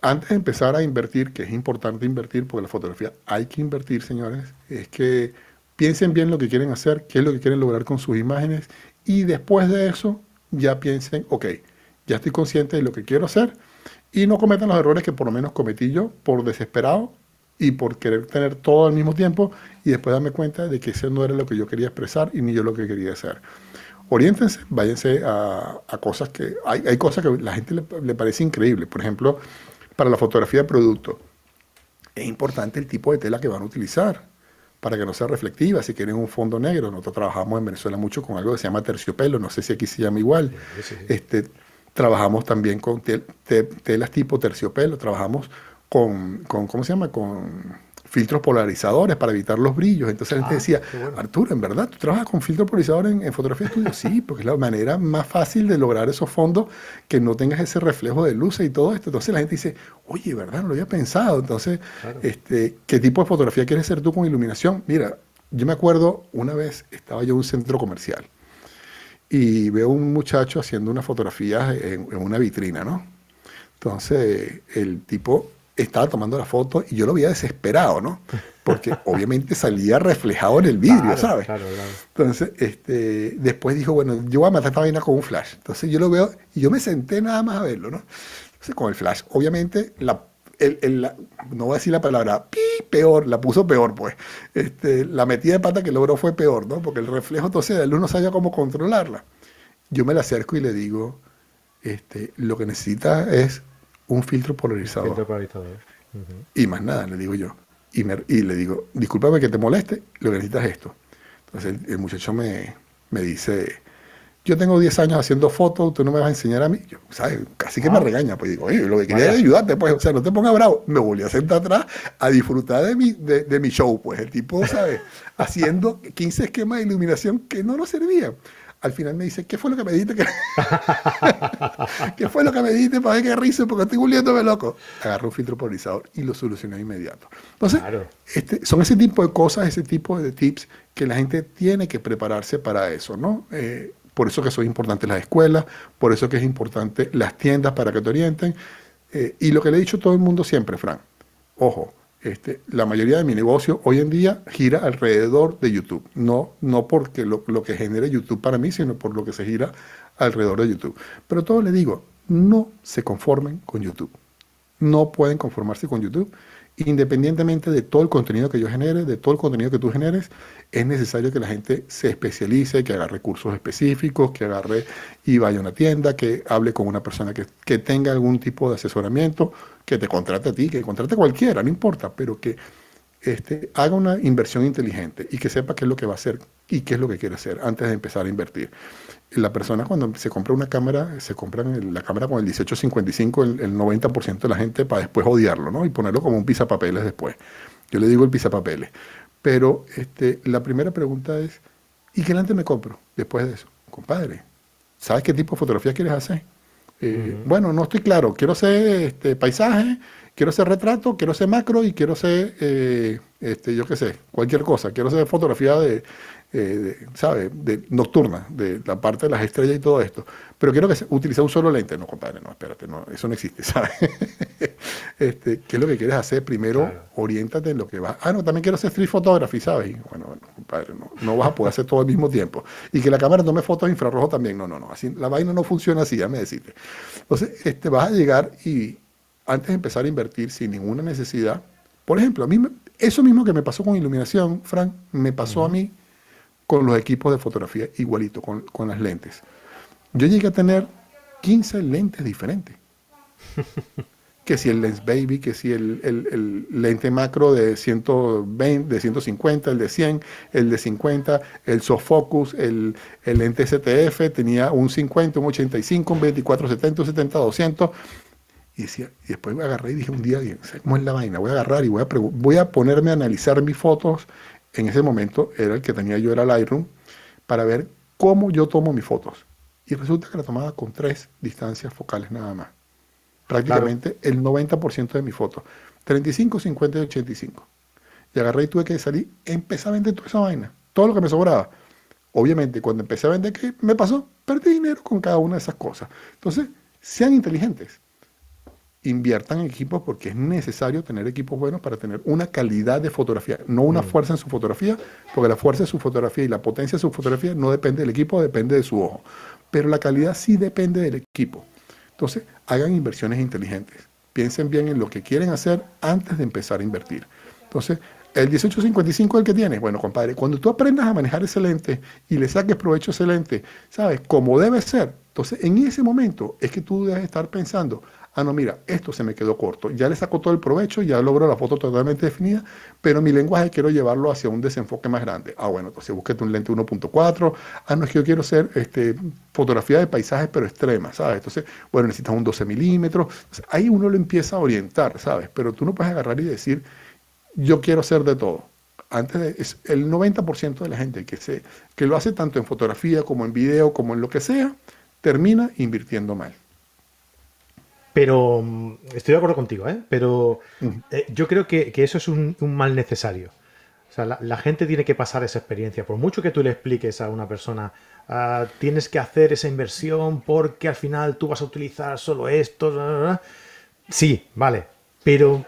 antes de empezar a invertir, que es importante invertir, porque la fotografía hay que invertir, señores, es que piensen bien lo que quieren hacer, qué es lo que quieren lograr con sus imágenes, y después de eso ya piensen, ok, ya estoy consciente de lo que quiero hacer, y no cometan los errores que por lo menos cometí yo por desesperado y por querer tener todo al mismo tiempo, y después darme cuenta de que ese no era lo que yo quería expresar y ni yo lo que quería hacer. Oriéntense, váyanse a, cosas que... Hay, hay, cosas que a la gente le, le parece increíble. Por ejemplo, para la fotografía de producto, es importante el tipo de tela que van a utilizar para que no sea reflectiva. Si quieren un fondo negro, nosotros trabajamos en Venezuela mucho con algo que se llama terciopelo, no sé si aquí se llama igual. Este, trabajamos también con telas tipo terciopelo, trabajamos con, con, ¿cómo se llama? Con filtros polarizadores para evitar los brillos. Entonces la gente ah, decía, Arturo, ¿en verdad tú trabajas con filtro polarizador en, fotografía estudio? sí, porque es la manera más fácil de lograr esos fondos que no tengas ese reflejo de luces y todo esto. Entonces la gente dice, oye, ¿verdad? No lo había pensado. Entonces, este, ¿qué tipo de fotografía quieres hacer tú con iluminación? Mira, yo me acuerdo una vez estaba yo en un centro comercial y veo un muchacho haciendo una fotografía en, en una vitrina, ¿no? Entonces el tipo estaba tomando la foto y yo lo veía desesperado, ¿no? Porque obviamente salía reflejado en el vidrio, ¿sabes? Claro, claro. Entonces, este, después dijo, bueno, yo voy a matar esta vaina con un flash. Entonces yo lo veo y yo me senté nada más a verlo, ¿no? Entonces con el flash, obviamente, la, el, no voy a decir la palabra, pi, peor, la puso peor, pues. Este, la metida de pata que logró fue peor, ¿no? Porque el reflejo, entonces, de luz no sabía cómo controlarla. Yo me la acerco y le digo, este, lo que necesita es un filtro polarizador. Y más nada, le digo yo. Y, y, le digo, discúlpame que te moleste, lo que necesitas es esto. Entonces el, muchacho me, me, dice, yo tengo 10 años haciendo fotos, tú no me vas a enseñar a mí. Yo, ¿sabes? Casi que me ah. regaña. Pues digo, lo que quería era ayudarte, pues, o sea, no te pongas bravo. Me volví a sentar atrás a disfrutar de mi, de, de mi show, pues. El tipo, ¿sabes? Haciendo 15 esquemas de iluminación que no nos servían al final me dice, ¿qué fue lo que me dijiste? ¿Qué fue lo que me dijiste para ver qué risa? Porque estoy volviéndome loco. Agarré un filtro polarizador y lo solucioné inmediato. Entonces, este, son ese tipo de cosas, ese tipo de tips que la gente tiene que prepararse para eso, ¿no? Eh, por eso que son importantes las escuelas, por eso que es importante las tiendas para que te orienten. Eh, y lo que le he dicho a todo el mundo siempre, Fran, ojo, este, la mayoría de mi negocio hoy en día gira alrededor de YouTube. No, no porque lo, que genere YouTube para mí, sino por lo que se gira alrededor de YouTube. Pero todo le digo, no se conformen con YouTube. No pueden conformarse con YouTube independientemente de todo el contenido que yo genere, de todo el contenido que tú generes, es necesario que la gente se especialice, que haga recursos específicos, que agarre y vaya a una tienda, que hable con una persona que, que tenga algún tipo de asesoramiento, que te contrate a ti, que contrate a cualquiera, no importa, pero que este, haga una inversión inteligente y que sepa qué es lo que va a hacer y qué es lo que quiere hacer antes de empezar a invertir. La persona cuando se compra una cámara, se compra la cámara con el 1855, el, el 90% de la gente para después odiarlo, ¿no? Y ponerlo como un pisapapeles después. Yo le digo el pisapapeles. Pero este, la primera pregunta es, ¿y qué lente me compro después de eso? Compadre, ¿sabes qué tipo de fotografía quieres hacer? Eh, bueno, no estoy claro. Quiero hacer este, paisaje, quiero hacer retrato, quiero hacer macro y quiero hacer, eh, este, yo qué sé, cualquier cosa. Quiero hacer fotografía de, eh, ¿sabe? De, nocturna, de la parte de las estrellas y todo esto. Pero quiero que utilice un solo lente. No, compadre, no, espérate, no, eso no existe, ¿sabes? este, ¿Qué es lo que quieres hacer? Primero, oriéntate en lo que va. Ah, no, también quiero hacer street photography, ¿sabes? bueno, compadre, no, no, vas a poder hacer todo al mismo tiempo. Y que la cámara tome fotos infrarrojo también. No, no, no. Así, la vaina no funciona así, ya me deciste. Entonces, este, vas a llegar y antes de empezar a invertir sin ninguna necesidad, por ejemplo, a mí eso mismo que me pasó con iluminación, Frank, me pasó a mí con los equipos de fotografía igualito, con, con las lentes. Yo llegué a tener 15 lentes diferentes. que si el Lens Baby, que si el, el, lente macro de 120, de 150, el de 100, el de 50, el soft focus, el, el lente STF, tenía un 50, un 85, un 24, 70, un 70, 200. Y, decía, y después me agarré y dije un día, ¿cómo es la vaina? Voy a agarrar y voy a, voy a ponerme a analizar mis fotos en ese momento era el que tenía yo, era Lightroom, para ver cómo yo tomo mis fotos. Y resulta que la tomaba con tres distancias focales nada más. Prácticamente el 90% de mis fotos. 35, 50 y 85. Y agarré y tuve que salir, empecé a vender toda esa vaina, todo lo que me sobraba. Obviamente, cuando empecé a vender, ¿qué me pasó? Perdí dinero con cada una de esas cosas. Entonces, sean inteligentes. Inviertan en equipos porque es necesario tener equipos buenos para tener una calidad de fotografía, no una mm. fuerza en su fotografía, porque la fuerza de su fotografía y la potencia de su fotografía no depende del equipo, depende de su ojo. Pero la calidad sí depende del equipo. Entonces, hagan inversiones inteligentes. Piensen bien en lo que quieren hacer antes de empezar a invertir. Entonces, el 1855 es el que tienes. Bueno, compadre, cuando tú aprendas a manejar ese lente y le saques provecho a ese lente, ¿sabes? Como debe ser. Entonces, en ese momento es que tú debes estar pensando, ah, no, mira, esto se me quedó corto. Ya le saco todo el provecho, ya logro la foto totalmente definida, pero mi lenguaje quiero llevarlo hacia un desenfoque más grande. Ah, bueno, entonces búsquete un lente 1.4. Ah, no, es que yo quiero hacer este, fotografía de paisajes, pero extrema, ¿sabes? Entonces, bueno, necesitas un 12 milímetros. ahí uno lo empieza a orientar, ¿sabes? Pero tú no puedes agarrar y decir, yo quiero hacer de todo. Antes de, el 90% de la gente que, se, que lo hace tanto en fotografía como en video, como en lo que sea, termina invirtiendo mal. Pero mm, estoy de acuerdo contigo, ¿eh? Pero eh, yo creo que, eso es un, mal necesario. O sea, la, gente tiene que pasar esa experiencia. Por mucho que tú le expliques a una persona, ah, tienes que hacer esa inversión porque al final tú vas a utilizar solo esto. sí, vale. Pero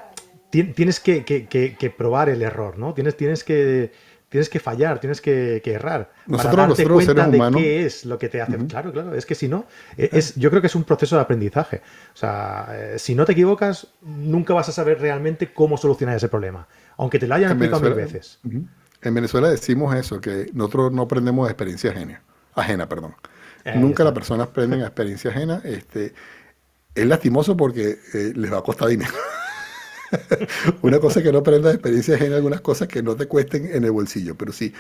tienes que, probar el error, ¿no? Tienes, tienes, que, tienes que fallar, tienes que, errar. Nosotros, para darte cuenta de qué es lo que te hace. Claro, claro. Es que si no, e, es, yo creo que es un proceso de aprendizaje. O sea, eh, si no te equivocas, nunca vas a saber realmente cómo solucionar ese problema. Aunque te lo hayan explicado mil veces. En Venezuela decimos eso, que nosotros no aprendemos de experiencia ajena. Ajena, perdón. Nunca las personas aprenden a experiencia ajena. Este, es lastimoso porque eh, les va a costar dinero. una cosa que no aprendas de experiencia en algunas cosas que no te cuesten en el bolsillo. Pero sí,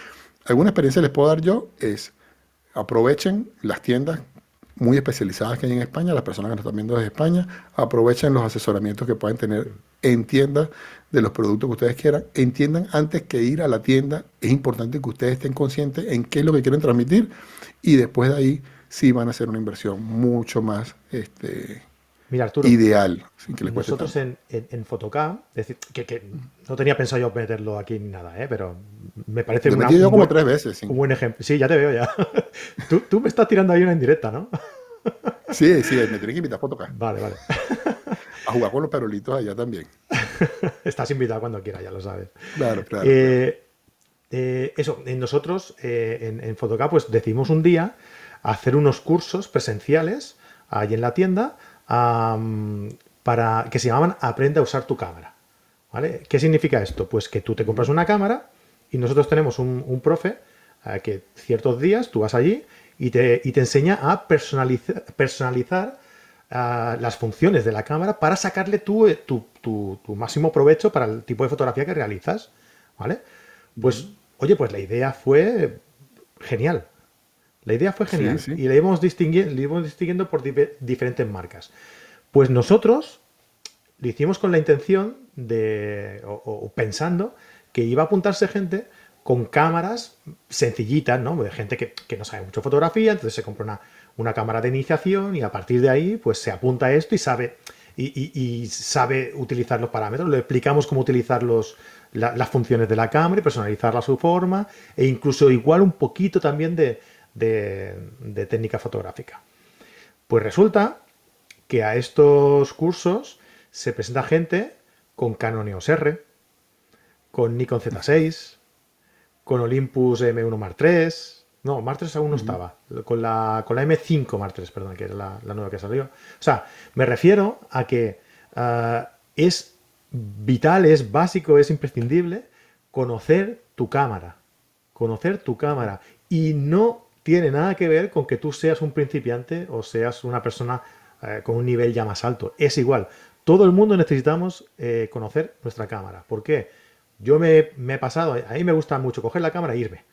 alguna experiencia les puedo dar yo es aprovechen las tiendas muy especializadas que hay en España, las personas que nos están viendo desde España, aprovechen los asesoramientos que pueden tener en tiendas de los productos que ustedes quieran. Entiendan antes que ir a la tienda, es importante que ustedes estén conscientes en qué es lo que quieren transmitir y después de ahí sí van a hacer una inversión mucho más este, Mira, Arturo, ideal. nosotros en, en, Photocam, decir, que, no tenía pensado yo meterlo aquí ni nada, ¿eh? pero me parece una, un, como buen, tres veces, un buen ejemplo. Sí, ya te veo ya. tú, tú, me estás tirando ahí una indirecta, ¿no? sí, sí, me tienes que invitar a Photocam. Vale, vale. a jugar con los perolitos allá también. Estás invitado cuando quieras, ya lo sabes. Claro, claro. Eh, eh, eso, nosotros eh, en, en Photocam pues decidimos un día hacer unos cursos presenciales ahí en la tienda para, que se llamaban Aprende a usar tu cámara. ¿vale? ¿Qué significa esto? Pues que tú te compras una cámara y nosotros tenemos un, profe eh, que ciertos días tú vas allí y te, te enseña a personalizar, personalizar ah, las funciones de la cámara para sacarle tu, tu, tu, máximo provecho para el tipo de fotografía que realizas. ¿Vale? Pues, oye, pues la idea fue genial. La idea fue genial y la íbamos distinguiendo, distinguiendo por diferentes marcas. Pues nosotros lo hicimos con la intención de, o, pensando que iba a apuntarse gente con cámaras sencillitas, ¿no? De gente que, no sabe mucho fotografía, entonces se compra una, una, cámara de iniciación y a partir de ahí pues se apunta a esto y sabe, y, sabe utilizar los parámetros. Le explicamos cómo utilizar los, las funciones de la cámara y personalizarla a su forma e incluso igual un poquito también de, de, técnica fotográfica. Pues resulta que a estos cursos se presenta gente con Canon EOS R, con Nikon Z6, con Olympus M1 Mark III, no, Mark III aún no estaba, con la, con la M5 Mark III, perdón, que era la, nueva que salió. O sea, me refiero a que ah, es vital, es básico, es imprescindible conocer tu cámara, conocer tu cámara y no tiene nada que ver con que tú seas un principiante o seas una persona eh, con un nivel ya más alto. Es igual. Todo el mundo necesitamos eh, conocer nuestra cámara. ¿Por qué? Yo me, he pasado, a mí me gusta mucho coger la cámara e irme.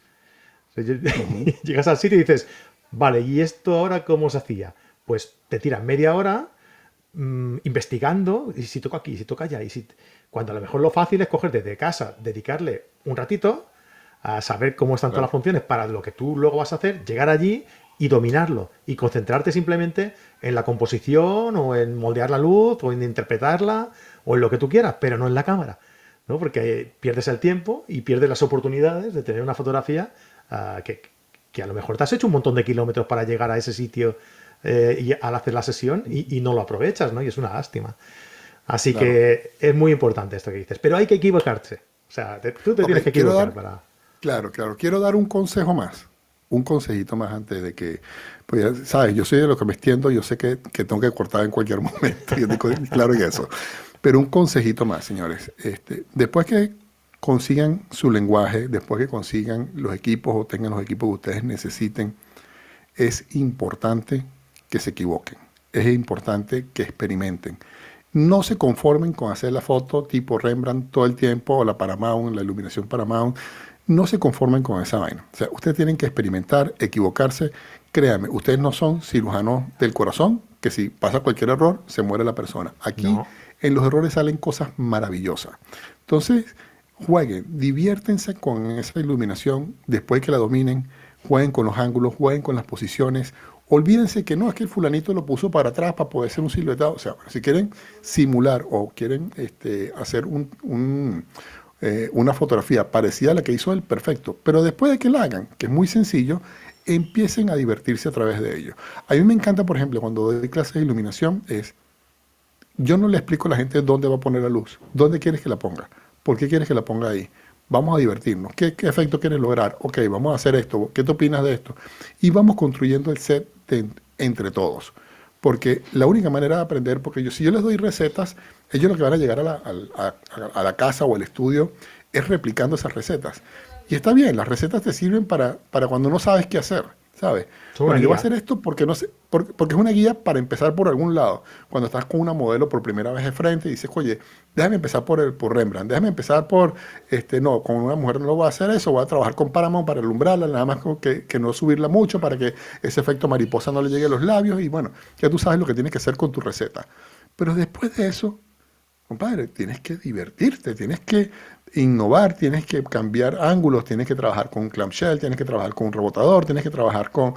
Llegas al sitio y dices, vale, ¿y esto ahora cómo se hacía? Pues te tiras media hora mm, investigando, y si toca aquí, si toca allá, y si... Cuando a lo mejor lo fácil es coger desde casa, dedicarle un ratito a saber cómo están todas las funciones para lo que tú luego vas a hacer, llegar allí y dominarlo y concentrarte simplemente en la composición o en moldear la luz o en interpretarla o en lo que tú quieras, pero no en la cámara, ¿no? Porque pierdes el tiempo y pierdes las oportunidades de tener una fotografía ah, que, a lo mejor te has hecho un montón de kilómetros para llegar a ese sitio eh, y al hacer la sesión y, no lo aprovechas, ¿no? Y es una lástima. Así que es muy importante esto que dices, pero hay que equivocarse. O sea, tú te tienes que equivocar para... Claro, claro. Quiero dar un consejo más. Un consejito más antes de que, pues ya sabes, yo soy de lo que me extiendo, yo sé que, tengo que cortar en cualquier momento, yo digo claro en eso. Pero un consejito más, señores. Este, después que consigan su lenguaje, después que consigan los equipos o tengan los equipos que ustedes necesiten, es importante que se equivoquen. Es importante que experimenten. No se conformen con hacer la foto tipo Rembrandt todo el tiempo o la Paramount, la iluminación Paramount no se conformen con esa vaina. O sea, ustedes tienen que experimentar, equivocarse. Créanme, ustedes no son cirujanos del corazón, que si pasa cualquier error, se muere la persona. Aquí en los errores salen cosas maravillosas. Entonces, jueguen, diviértense con esa iluminación después que la dominen, jueguen con los ángulos, jueguen con las posiciones. Olvídense que no es que el fulanito lo puso para atrás para poder ser un siluetado. O sea, si quieren simular o quieren este, hacer un eh, una fotografía parecida a la que hizo él, perfecto. Pero después de que la hagan, que es muy sencillo, empiecen a divertirse a través de ello. A mí me encanta, por ejemplo, cuando doy clases de iluminación, es, yo no le explico a la gente dónde va a poner la luz, dónde quieres que la ponga, por qué quieres que la ponga ahí. Vamos a divertirnos. ¿Qué, efecto quieres lograr? Ok, vamos a hacer esto. ¿Qué te opinas de esto? Y vamos construyendo el set entre todos. Porque la única manera de aprender, porque yo, si yo les doy recetas, ellos lo que van a llegar a la, casa o al estudio es replicando esas recetas. Y está bien, las recetas te sirven para, para cuando no sabes qué hacer, ¿sabes? Bueno, yo voy a hacer esto porque, no sé, porque, es una guía para empezar por algún lado. Cuando estás con una modelo por primera vez de frente y dices, oye, déjame empezar por, el, por Rembrandt, déjame empezar por, este, no, con una mujer no lo voy a hacer eso, voy a trabajar con Paramount para alumbrarla, nada más que, que no subirla mucho para que ese efecto mariposa no le llegue a los labios y bueno, ya tú sabes lo que tienes que hacer con tu receta. Pero después de eso, compadre, tienes que divertirte, tienes que innovar, tienes que cambiar ángulos, tienes que trabajar con un clamshell, tienes que trabajar con un rebotador, tienes que trabajar con,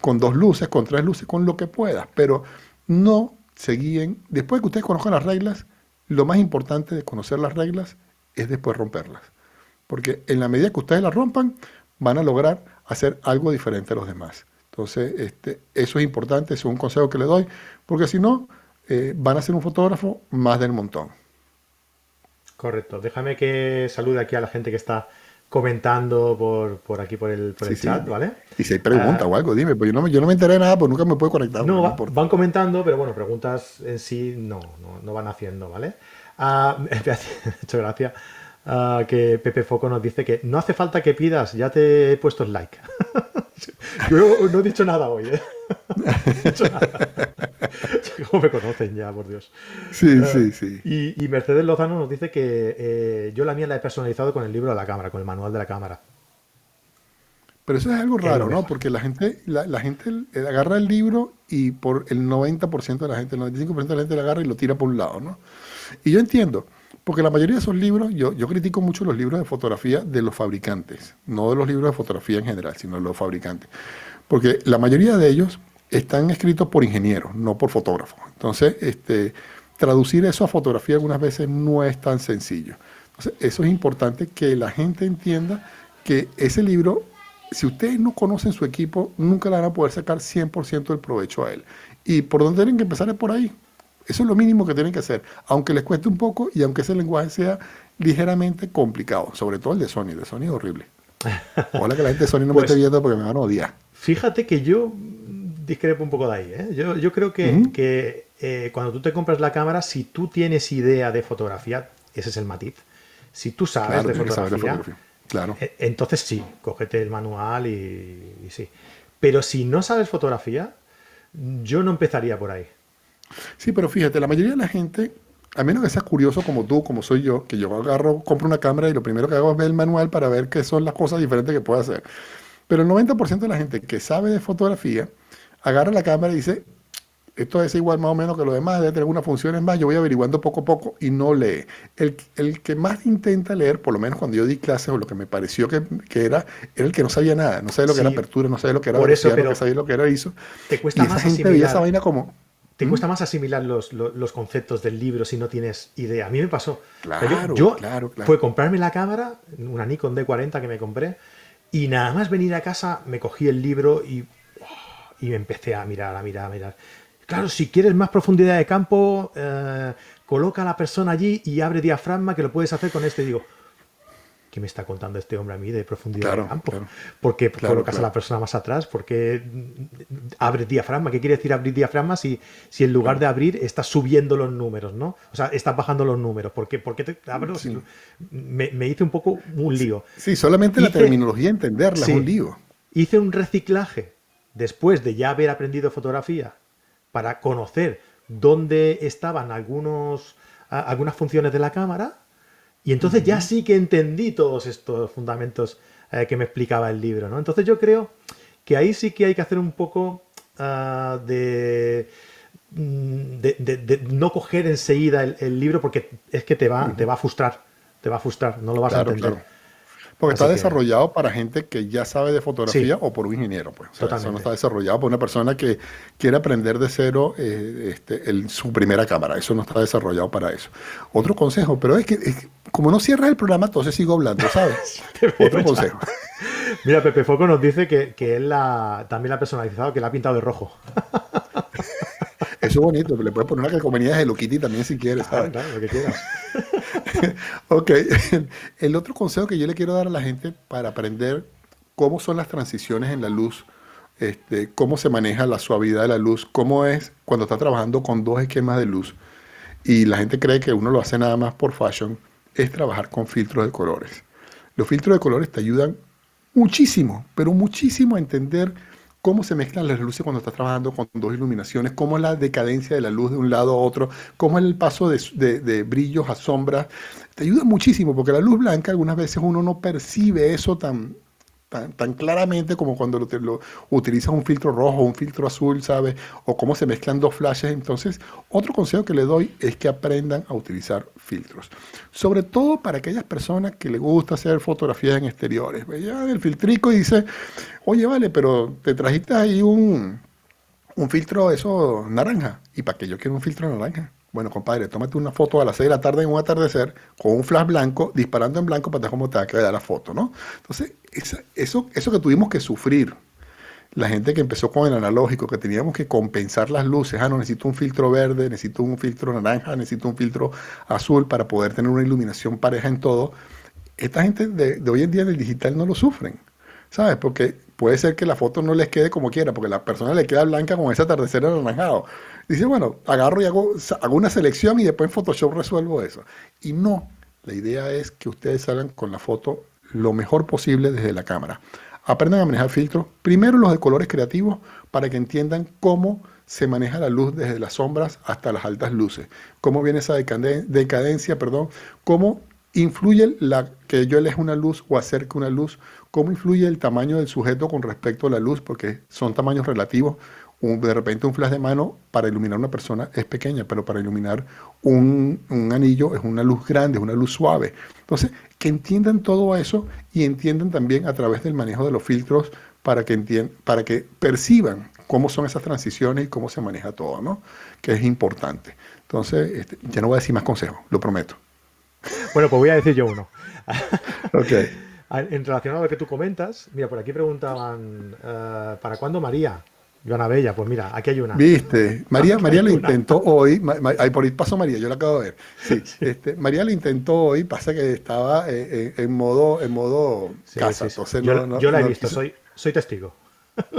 con dos luces, con tres luces, con lo que puedas, pero no se guíen. Después que ustedes conozcan las reglas, lo más importante de conocer las reglas es después romperlas. Porque en la medida que ustedes las rompan, van a lograr hacer algo diferente a los demás. Entonces, este, eso es importante, es un consejo que le doy, porque si no, eh, van a ser un fotógrafo más del montón. Correcto. Déjame que salude aquí a la gente que está comentando por, aquí por el, chat, ¿vale? Y si hay preguntas ah, o algo, dime, pues yo no, yo no me enteré de nada, pues nunca me puedo conectar. No, van comentando, pero bueno, preguntas en sí no, no, van haciendo, ¿vale? Ah, hecho gracia ah, que Pepe Foco nos dice que no hace falta que pidas, ya te he puesto el like. Yo no he dicho nada hoy, ¿eh? ¿Cómo me conocen ya, por Dios? Sí, eh, sí, sí. Y, Mercedes Lozano nos dice que eh, yo la mía la he personalizado con el libro de la cámara, con el manual de la cámara. Pero eso es algo raro, ¿no? Porque la gente, la, gente agarra el libro y por el 90% de la gente, el 95% de la gente la agarra y lo tira por un lado, ¿no? Y yo entiendo, porque la mayoría de esos libros, yo, critico mucho los libros de fotografía de los fabricantes, no de los libros de fotografía en general, sino de los fabricantes. Porque la mayoría de ellos están escritos por ingenieros, no por fotógrafos. Entonces, este, traducir eso a fotografía algunas veces no es tan sencillo. Entonces, eso es importante que la gente entienda que ese libro, si ustedes no conocen su equipo, nunca le van a poder sacar 100% del provecho a él. Y por donde tienen que empezar es por ahí. Eso es lo mínimo que tienen que hacer, aunque les cueste un poco y aunque ese lenguaje sea ligeramente complicado, sobre todo el de Sony. El de Sony es horrible. Hola que la gente de Sony no me pues esté viendo porque me van a odiar. Fíjate que yo discrepo un poco de ahí. ¿eh? Yo, creo que, eh, cuando tú te compras la cámara, si tú tienes idea de fotografía, ese es el matiz. Si tú sabes, de, fotografía, claro. Eh, entonces sí, cógete el manual y, sí. Pero si no sabes fotografía, yo no empezaría por ahí. Sí, pero fíjate, la mayoría de la gente, a menos que seas curioso como tú, como soy yo, que yo agarro, compro una cámara y lo primero que hago es ver el manual para ver qué son las cosas diferentes que puedo hacer. Pero el 90% de la gente que sabe de fotografía, agarra la cámara y dice, esto es igual más o menos que lo demás, debe tener algunas funciones más, yo voy averiguando poco a poco y no lee. El, el que más intenta leer, por lo menos cuando yo di clases o lo que me pareció que, que era, era el que no sabía nada, no sabía lo que era apertura, no sabía lo que era por eso, pero no sabía lo que era ISO. Te cuesta y más esa gente veía esa vaina como... Te cuesta más asimilar los, los, los conceptos del libro si no tienes idea. A mí me pasó. Claro, yo, claro, claro. fue comprarme la cámara, una Nikon D40 que me compré, y nada más venir a casa me cogí el libro y, y me empecé a mirar, a mirar, a mirar. Claro, si quieres más profundidad de campo, eh, coloca a la persona allí y abre diafragma, que lo puedes hacer con este. Y digo, ¿qué me está contando este hombre a mí de profundidad Claro, de campo? claro. ¿Por qué Claro, colocas a la persona más atrás? ¿Por qué abres diafragma? ¿Qué quiere decir abrir diafragma si, si en lugar de abrir estás subiendo los números, ¿no? O sea, estás bajando los números. ¿Por qué, por qué te abro? Sí. Me, me hice un poco un lío. Sí, solamente la terminología, entenderla Sí. es un lío. Hice un reciclaje después de ya haber aprendido fotografía para conocer dónde estaban algunos, algunas funciones de la cámara y entonces ya sí que entendí todos estos fundamentos eh, que me explicaba el libro, ¿no? Entonces yo creo que ahí sí que hay que hacer un poco ah, de, de, de- de no coger enseguida el, el libro porque es que te va, te va a frustrar, te va a frustrar, no lo vas Claro, a entender. claro. Porque Así está que- desarrollado para gente que ya sabe de fotografía Sí. o por un ingeniero. Pues. O sea, eso no está desarrollado por una persona que quiere aprender de cero eh, este, el- su primera cámara. Eso no está desarrollado para eso. Otro consejo, pero es que, es como no cierras el programa, entonces sigo hablando, ¿sabes? Otro consejo. Mira, Pepe Foco nos dice que, que él la, también la ha personalizado, que la ha pintado de rojo. Eso es bonito, le puedes poner una calcomanía de Hello Kitty también si quieres, Claro, ¿sabes? claro, lo que quieras. Ok, el otro consejo que yo le quiero dar a la gente para aprender cómo son las transiciones en la luz, este, cómo se maneja la suavidad de la luz, cómo es cuando está trabajando con dos esquemas de luz y la gente cree que uno lo hace nada más por fashion, es trabajar con filtros de colores. Los filtros de colores te ayudan muchísimo, pero muchísimo a entender cómo se mezclan las luces cuando estás trabajando con dos iluminaciones, cómo es la decadencia de la luz de un lado a otro, cómo es el paso de, de- de brillos a sombras. Te ayuda muchísimo porque la luz blanca algunas veces uno no percibe eso tan, tan, claramente como cuando lo, utilizas un filtro rojo un filtro azul, ¿sabes? O cómo se mezclan dos flashes. Entonces, otro consejo que le doy es que aprendan a utilizar filtros. Sobre todo para aquellas personas que les gusta hacer fotografías en exteriores. Vean el filtrico y dice, oye, vale, pero te trajiste ahí un, un filtro eso naranja. ¿Y para qué yo quiero un filtro naranja? Bueno, compadre, tómate una foto a las 6 de la tarde en un atardecer con un flash blanco, disparando en blanco para ver cómo te va a quedar la foto, ¿no? Entonces, eso, eso que tuvimos que sufrir, la gente que empezó con el analógico, que teníamos que compensar las luces, ah, no, necesito un filtro verde, necesito un filtro naranja, necesito un filtro azul para poder tener una iluminación pareja en todo, esta gente de, de hoy en día en el digital no lo sufren, ¿sabes? Porque puede ser que la foto no les quede como quiera, porque la persona le queda blanca con ese atardecer anaranjado. Dice, bueno, agarro y hago, hago una selección y después en Photoshop resuelvo eso. Y no, la idea es que ustedes salgan con la foto lo mejor posible desde la cámara. Aprendan a manejar filtros, primero los de colores creativos, para que entiendan cómo se maneja la luz desde las sombras hasta las altas luces, cómo viene esa decaden- decadencia, perdón, cómo influye la que yo elija una luz o acerque una luz, cómo influye el tamaño del sujeto con respecto a la luz, porque son tamaños relativos. Un- de repente un flash de mano para iluminar a una persona es pequeña, pero para iluminar un, un anillo es una luz grande, es una luz suave. Entonces, que entiendan todo eso y entiendan también a través del manejo de los filtros para que, entien- para que perciban cómo son esas transiciones y cómo se maneja todo, ¿no? Que es importante. Entonces, este, ya no voy a decir más consejos, lo prometo. Bueno, pues voy a decir yo uno. Ok. En relación a lo que tú comentas, mira, por aquí preguntaban, eh, ¿para cuándo María? Joana Bella, pues mira, aquí hay una. Viste, María, Aquí María lo una. intentó hoy, ma- ma- ahí por ahí pasó María, yo la acabo de ver. Sí, este, María lo intentó hoy, pasa que estaba eh, en, en modo, en modo Sí, casa, entonces yo, no- no- yo la he no visto, quiso- soy, soy testigo.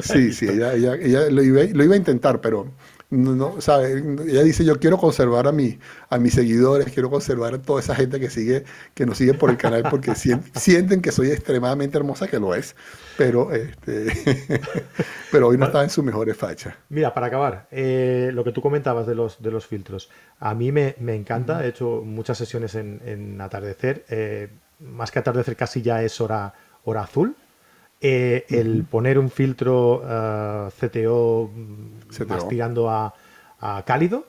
Sí, sí, ella, ella- ella lo, iba, lo iba a intentar, pero no, no, sabe, ella dice, yo quiero conservar a, mi, a mis seguidores, quiero conservar a toda esa gente que sigue, que nos sigue por el canal porque sien- sienten que soy extremadamente hermosa, que lo es, pero este pero hoy no estaba en sus mejores fachas. Mira, para acabar, eh, lo que tú comentabas de los, de los filtros, a mí me, me encanta, he hecho muchas sesiones en, en atardecer, eh, más que atardecer casi ya es hora, hora azul. Eh, El poner un filtro eh, CTO, CTO. más tirando a, a cálido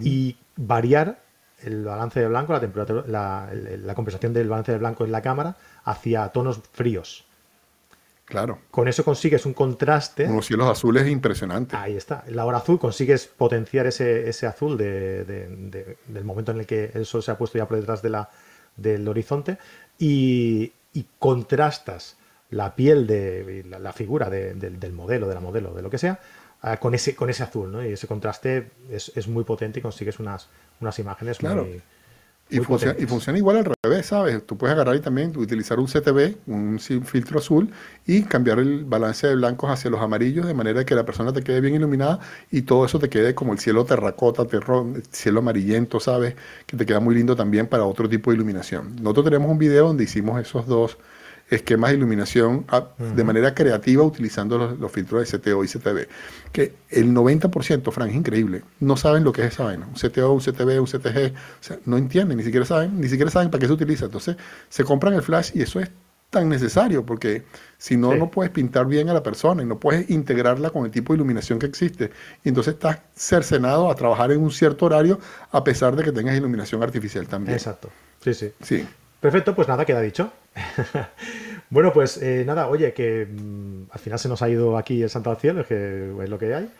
y variar el balance de blanco, la temperatura, la, la, compensación del balance de blanco en la cámara hacia tonos fríos. Claro. Con eso consigues un contraste. Unos cielos azules impresionantes. Ahí está. La hora azul consigues potenciar ese, ese azul de, del momento en el que el sol se ha puesto ya por detrás de la, del horizonte y, contrastas la piel de la, figura del modelo, de la modelo, de lo que sea, ah, con, ese, con ese azul. ¿no? Y ese contraste es, es muy potente y consigues unas, unas imágenes muy y, funciona, igual al revés, ¿sabes? Tú puedes agarrar y también utilizar un CTB, un filtro azul, y cambiar el balance de blancos hacia los amarillos de manera que la persona te quede bien iluminada y todo eso te quede como el cielo terracota, terrón, cielo amarillento, ¿sabes? Que te queda muy lindo también para otro tipo de iluminación. Nosotros tenemos un video donde hicimos esos dos esquemas de iluminación ah, de manera creativa utilizando los, filtros de CTO y CTB. Que el 90%, Frank, es increíble. No saben lo que es esa vaina. Un CTO, un CTB, un CTG. O sea, no entienden, ni siquiera saben, ni siquiera saben para qué se utiliza. Entonces, se compran el flash y eso es tan necesario porque si no, no puedes pintar bien a la persona y no puedes integrarla con el tipo de iluminación que existe. Y entonces estás cercenado a trabajar en un cierto horario a pesar de que tengas iluminación artificial también. Exacto. Sí, sí. Sí. Perfecto, pues nada, queda dicho. bueno, pues eh, nada, oye, que mm, al final se nos ha ido aquí el santo al cielo, es que es lo que hay.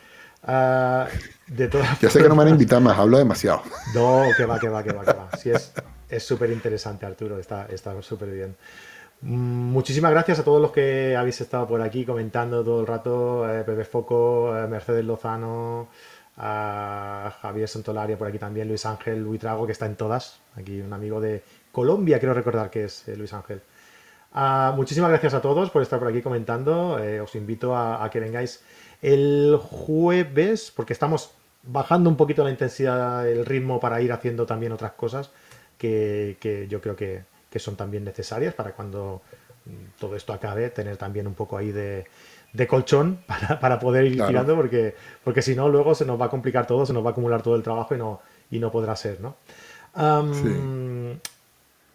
Ah, de todas ya sé que no me han invitado más, hablo demasiado. No, que va, que va, que va, que va. Sí, es súper interesante, Arturo, está súper bien. Mm, muchísimas gracias a todos los que habéis estado por aquí comentando todo el rato, eh, Pepe Foco, eh, Mercedes Lozano, Javier Santolaria por aquí también, Luis Ángel, Luis Trago, que está en todas, aquí un amigo de Colombia, quiero recordar que es eh, Luis Ángel. Ah, muchísimas gracias a todos por estar por aquí comentando. Eh, os invito a, que vengáis el jueves, porque estamos bajando un poquito la intensidad, el ritmo para ir haciendo también otras cosas que, yo creo que, son también necesarias para cuando mm, todo esto acabe, tener también un poco ahí de, colchón para, poder ir tirando, porque, porque si no, luego se nos va a complicar todo, se nos va a acumular todo el trabajo y no, y no podrá ser, ¿no?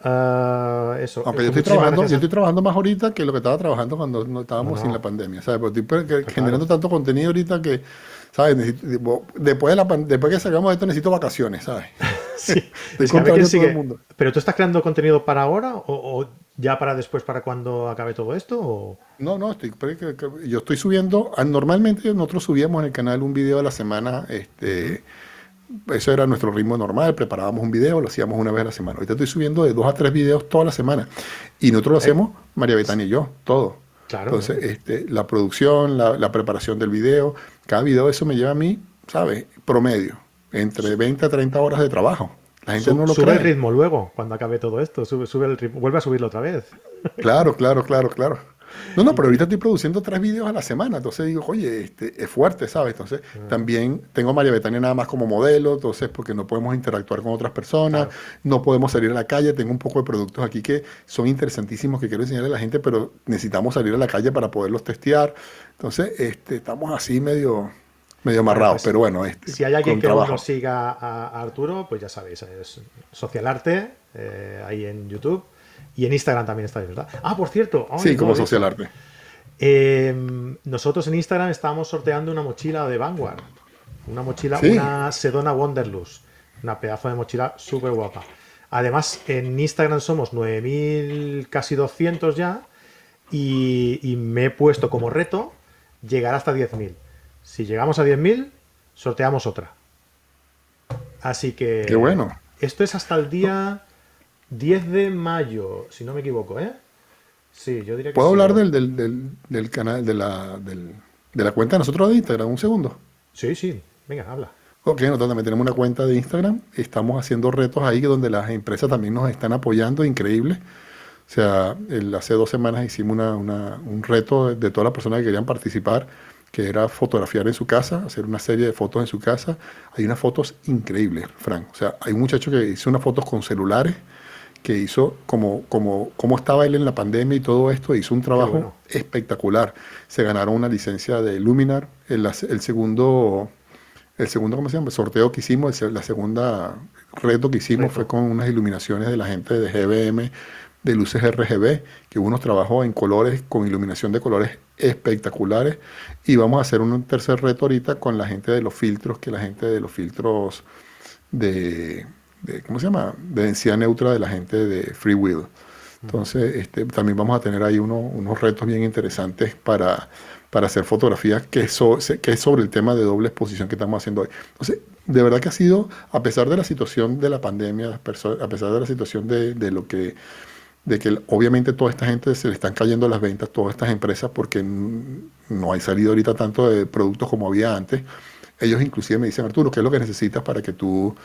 Uh, eso. Aunque yo estoy, trabajando, yo estoy trabajando más ahorita que lo que estaba trabajando cuando no estábamos sin la pandemia, ¿sabes? Porque estoy generando tanto contenido ahorita que, ¿sabes? después, de la, después que sacamos esto necesito vacaciones, ¿sabes? sí. ¿Pero tú estás creando contenido para ahora o, ya para después, para cuando acabe todo esto? No, no, estoy, yo estoy subiendo, normalmente nosotros subíamos en el canal un video a la semana, este eso era nuestro ritmo normal, preparábamos un video, lo hacíamos una vez a la semana. Ahorita estoy subiendo de dos a tres videos toda la semana. Y nosotros lo hacemos, María Betania y yo, todo. Claro. Entonces, este, la producción, la, preparación del video, cada video eso me lleva a mí, ¿sabes? Promedio, entre 20 a 30 horas de trabajo. La gente no lo sube el ritmo luego, cuando acabe todo esto, sube, sube el ritmo, vuelve a subirlo otra vez. Claro, claro, claro, claro. No, no, pero ahorita estoy produciendo tres videos a la semana, entonces digo, oye, este, es fuerte, ¿sabes? Entonces ah. también tengo a María Betania nada más como modelo, entonces porque no podemos interactuar con otras personas, no podemos salir a la calle, tengo un poco de productos aquí que son interesantísimos que quiero enseñarle a la gente, pero necesitamos salir a la calle para poderlos testear. Entonces, este, estamos así medio medio amarrados, pues, pero bueno. Este, si hay alguien que no nos siga a, Arturo, pues ya sabéis, es Social Arte, eh, ahí en YouTube. Y en Instagram también está, ¿verdad? Ah, por cierto. sí, como social arte. Em, nosotros en Instagram estábamos sorteando una mochila de Vanguard. Una mochila, una Sedona Wanderlust. Una pedazo de mochila súper guapa. Además, en Instagram somos 9.000, casi 200 ya. Y, me he puesto como reto llegar hasta 10.000. Si llegamos a 10.000, sorteamos otra. Así que... Qué bueno. Esto es hasta el día 10 de mayo, si no me equivoco, ¿eh? Sí, yo diría que ¿Puedo hablar del, del, del, canal, de la, de la cuenta de nosotros de Instagram? Un segundo. Sí, sí, venga, habla. Ok, nosotros también tenemos una cuenta de Instagram. Estamos haciendo retos ahí donde las empresas también nos están apoyando, increíble. O sea, hace dos semanas hicimos una, una, un reto de, de todas las personas que querían participar, que era fotografiar en su casa, hacer una serie de fotos en su casa. Hay unas fotos increíbles, Frank. O sea, hay un muchacho que hizo unas fotos con celulares que hizo como, como, como estaba él en la pandemia y todo esto, hizo un trabajo espectacular. Se ganaron una licencia de Luminar, el, el segundo, el segundo, ¿cómo se llama? sorteo que hicimos, la segunda reto que hicimos fue con unas iluminaciones de la gente de GBM de luces RGB, que uno trabajó en colores, con iluminación de colores espectaculares. Y vamos a hacer un tercer reto ahorita con la gente de los filtros, que la gente de los filtros de, ¿cómo se llama? De densidad neutra de la gente de Free Will. Entonces, este, también vamos a tener ahí unos retos bien interesantes para, para hacer fotografías que, que es sobre el tema de doble exposición que estamos haciendo hoy. Entonces, de verdad que ha sido, a pesar de la situación de la pandemia, a pesar de la situación de, de lo que de que obviamente toda esta gente se le están cayendo las ventas, todas estas empresas, porque no hay salido ahorita tanto de productos como había antes. Ellos inclusive me dicen, Arturo, ¿qué es lo que necesitas para que tú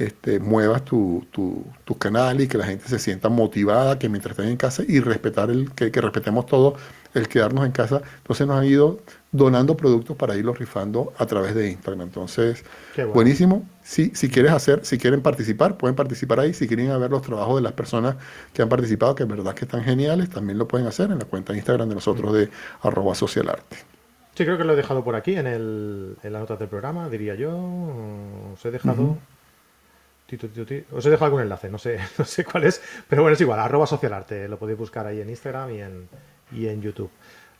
este, muevas tu, tu, canal y que la gente se sienta motivada, que mientras estén en casa y respetar el, que, respetemos todo el quedarnos en casa. Entonces nos han ido donando productos para irlos rifando a través de Instagram. Entonces, buenísimo. Si, si quieres hacer, si quieren participar, pueden participar ahí. Si quieren ver los trabajos de las personas que han participado, que es verdad que están geniales, también lo pueden hacer en la cuenta de Instagram de nosotros de arroba socialarte. Sí, creo que lo he dejado por aquí en, el, en las notas del programa, diría yo. Os he dejado. Os he dejado algún enlace, no sé, no sé cuál es, pero bueno, es igual, arroba socialarte, lo podéis buscar ahí en Instagram y en, y en YouTube.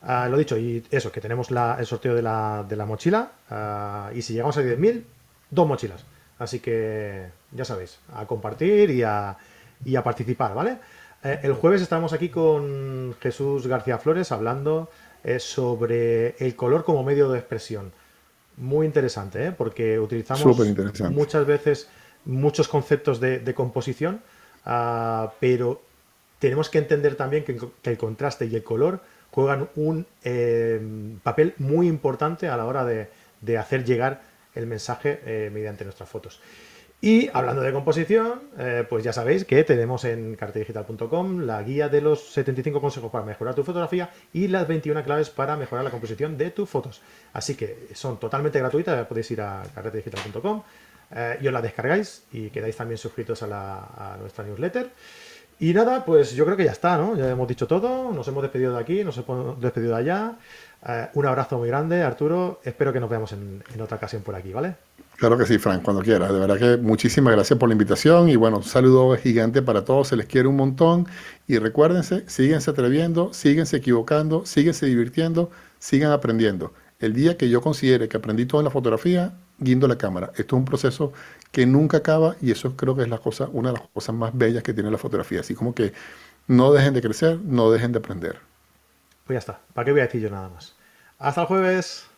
Ah, lo dicho, y eso, que tenemos el sorteo de la, de la mochila, ah, y si llegamos a 10.000, dos mochilas. Así que ya sabéis, a compartir y a, y a participar, ¿vale? Eh, el jueves estamos aquí con Jesús García Flores hablando eh, sobre el color como medio de expresión. Muy interesante, ¿eh? porque utilizamos muchas veces muchos conceptos de, composición, ah, pero tenemos que entender también que, el contraste y el color juegan un eh, papel muy importante a la hora de, hacer llegar el mensaje eh, mediante nuestras fotos. Y hablando de composición, eh, pues ya sabéis que tenemos en cartedigital.com la guía de los 75 consejos para mejorar tu fotografía y las 21 claves para mejorar la composición de tus fotos. Así que son totalmente gratuitas, podéis ir a cartedigital.com eh, y os la descargáis y quedáis también suscritos a, nuestra newsletter. Y nada, pues yo creo que ya está, ¿no? Ya hemos dicho todo, nos hemos despedido de aquí, nos hemos despedido de allá. Eh, un abrazo muy grande, Arturo. Espero que nos veamos en, otra ocasión por aquí, ¿vale? Claro que sí, Frank, cuando quieras. De verdad que muchísimas gracias por la invitación y bueno, un saludo gigante para todos, se les quiere un montón y recuérdense, síguense atreviendo, síguense equivocando, síguense divirtiendo, sigan aprendiendo. El día que yo considere que aprendí todo en la fotografía, guindo la cámara. Esto es un proceso que nunca acaba y eso creo que es la cosa, una de las cosas más bellas que tiene la fotografía. Así como que no dejen de crecer, no dejen de aprender. Pues ya está. ¿Para qué voy a decir yo nada más? Hasta el jueves.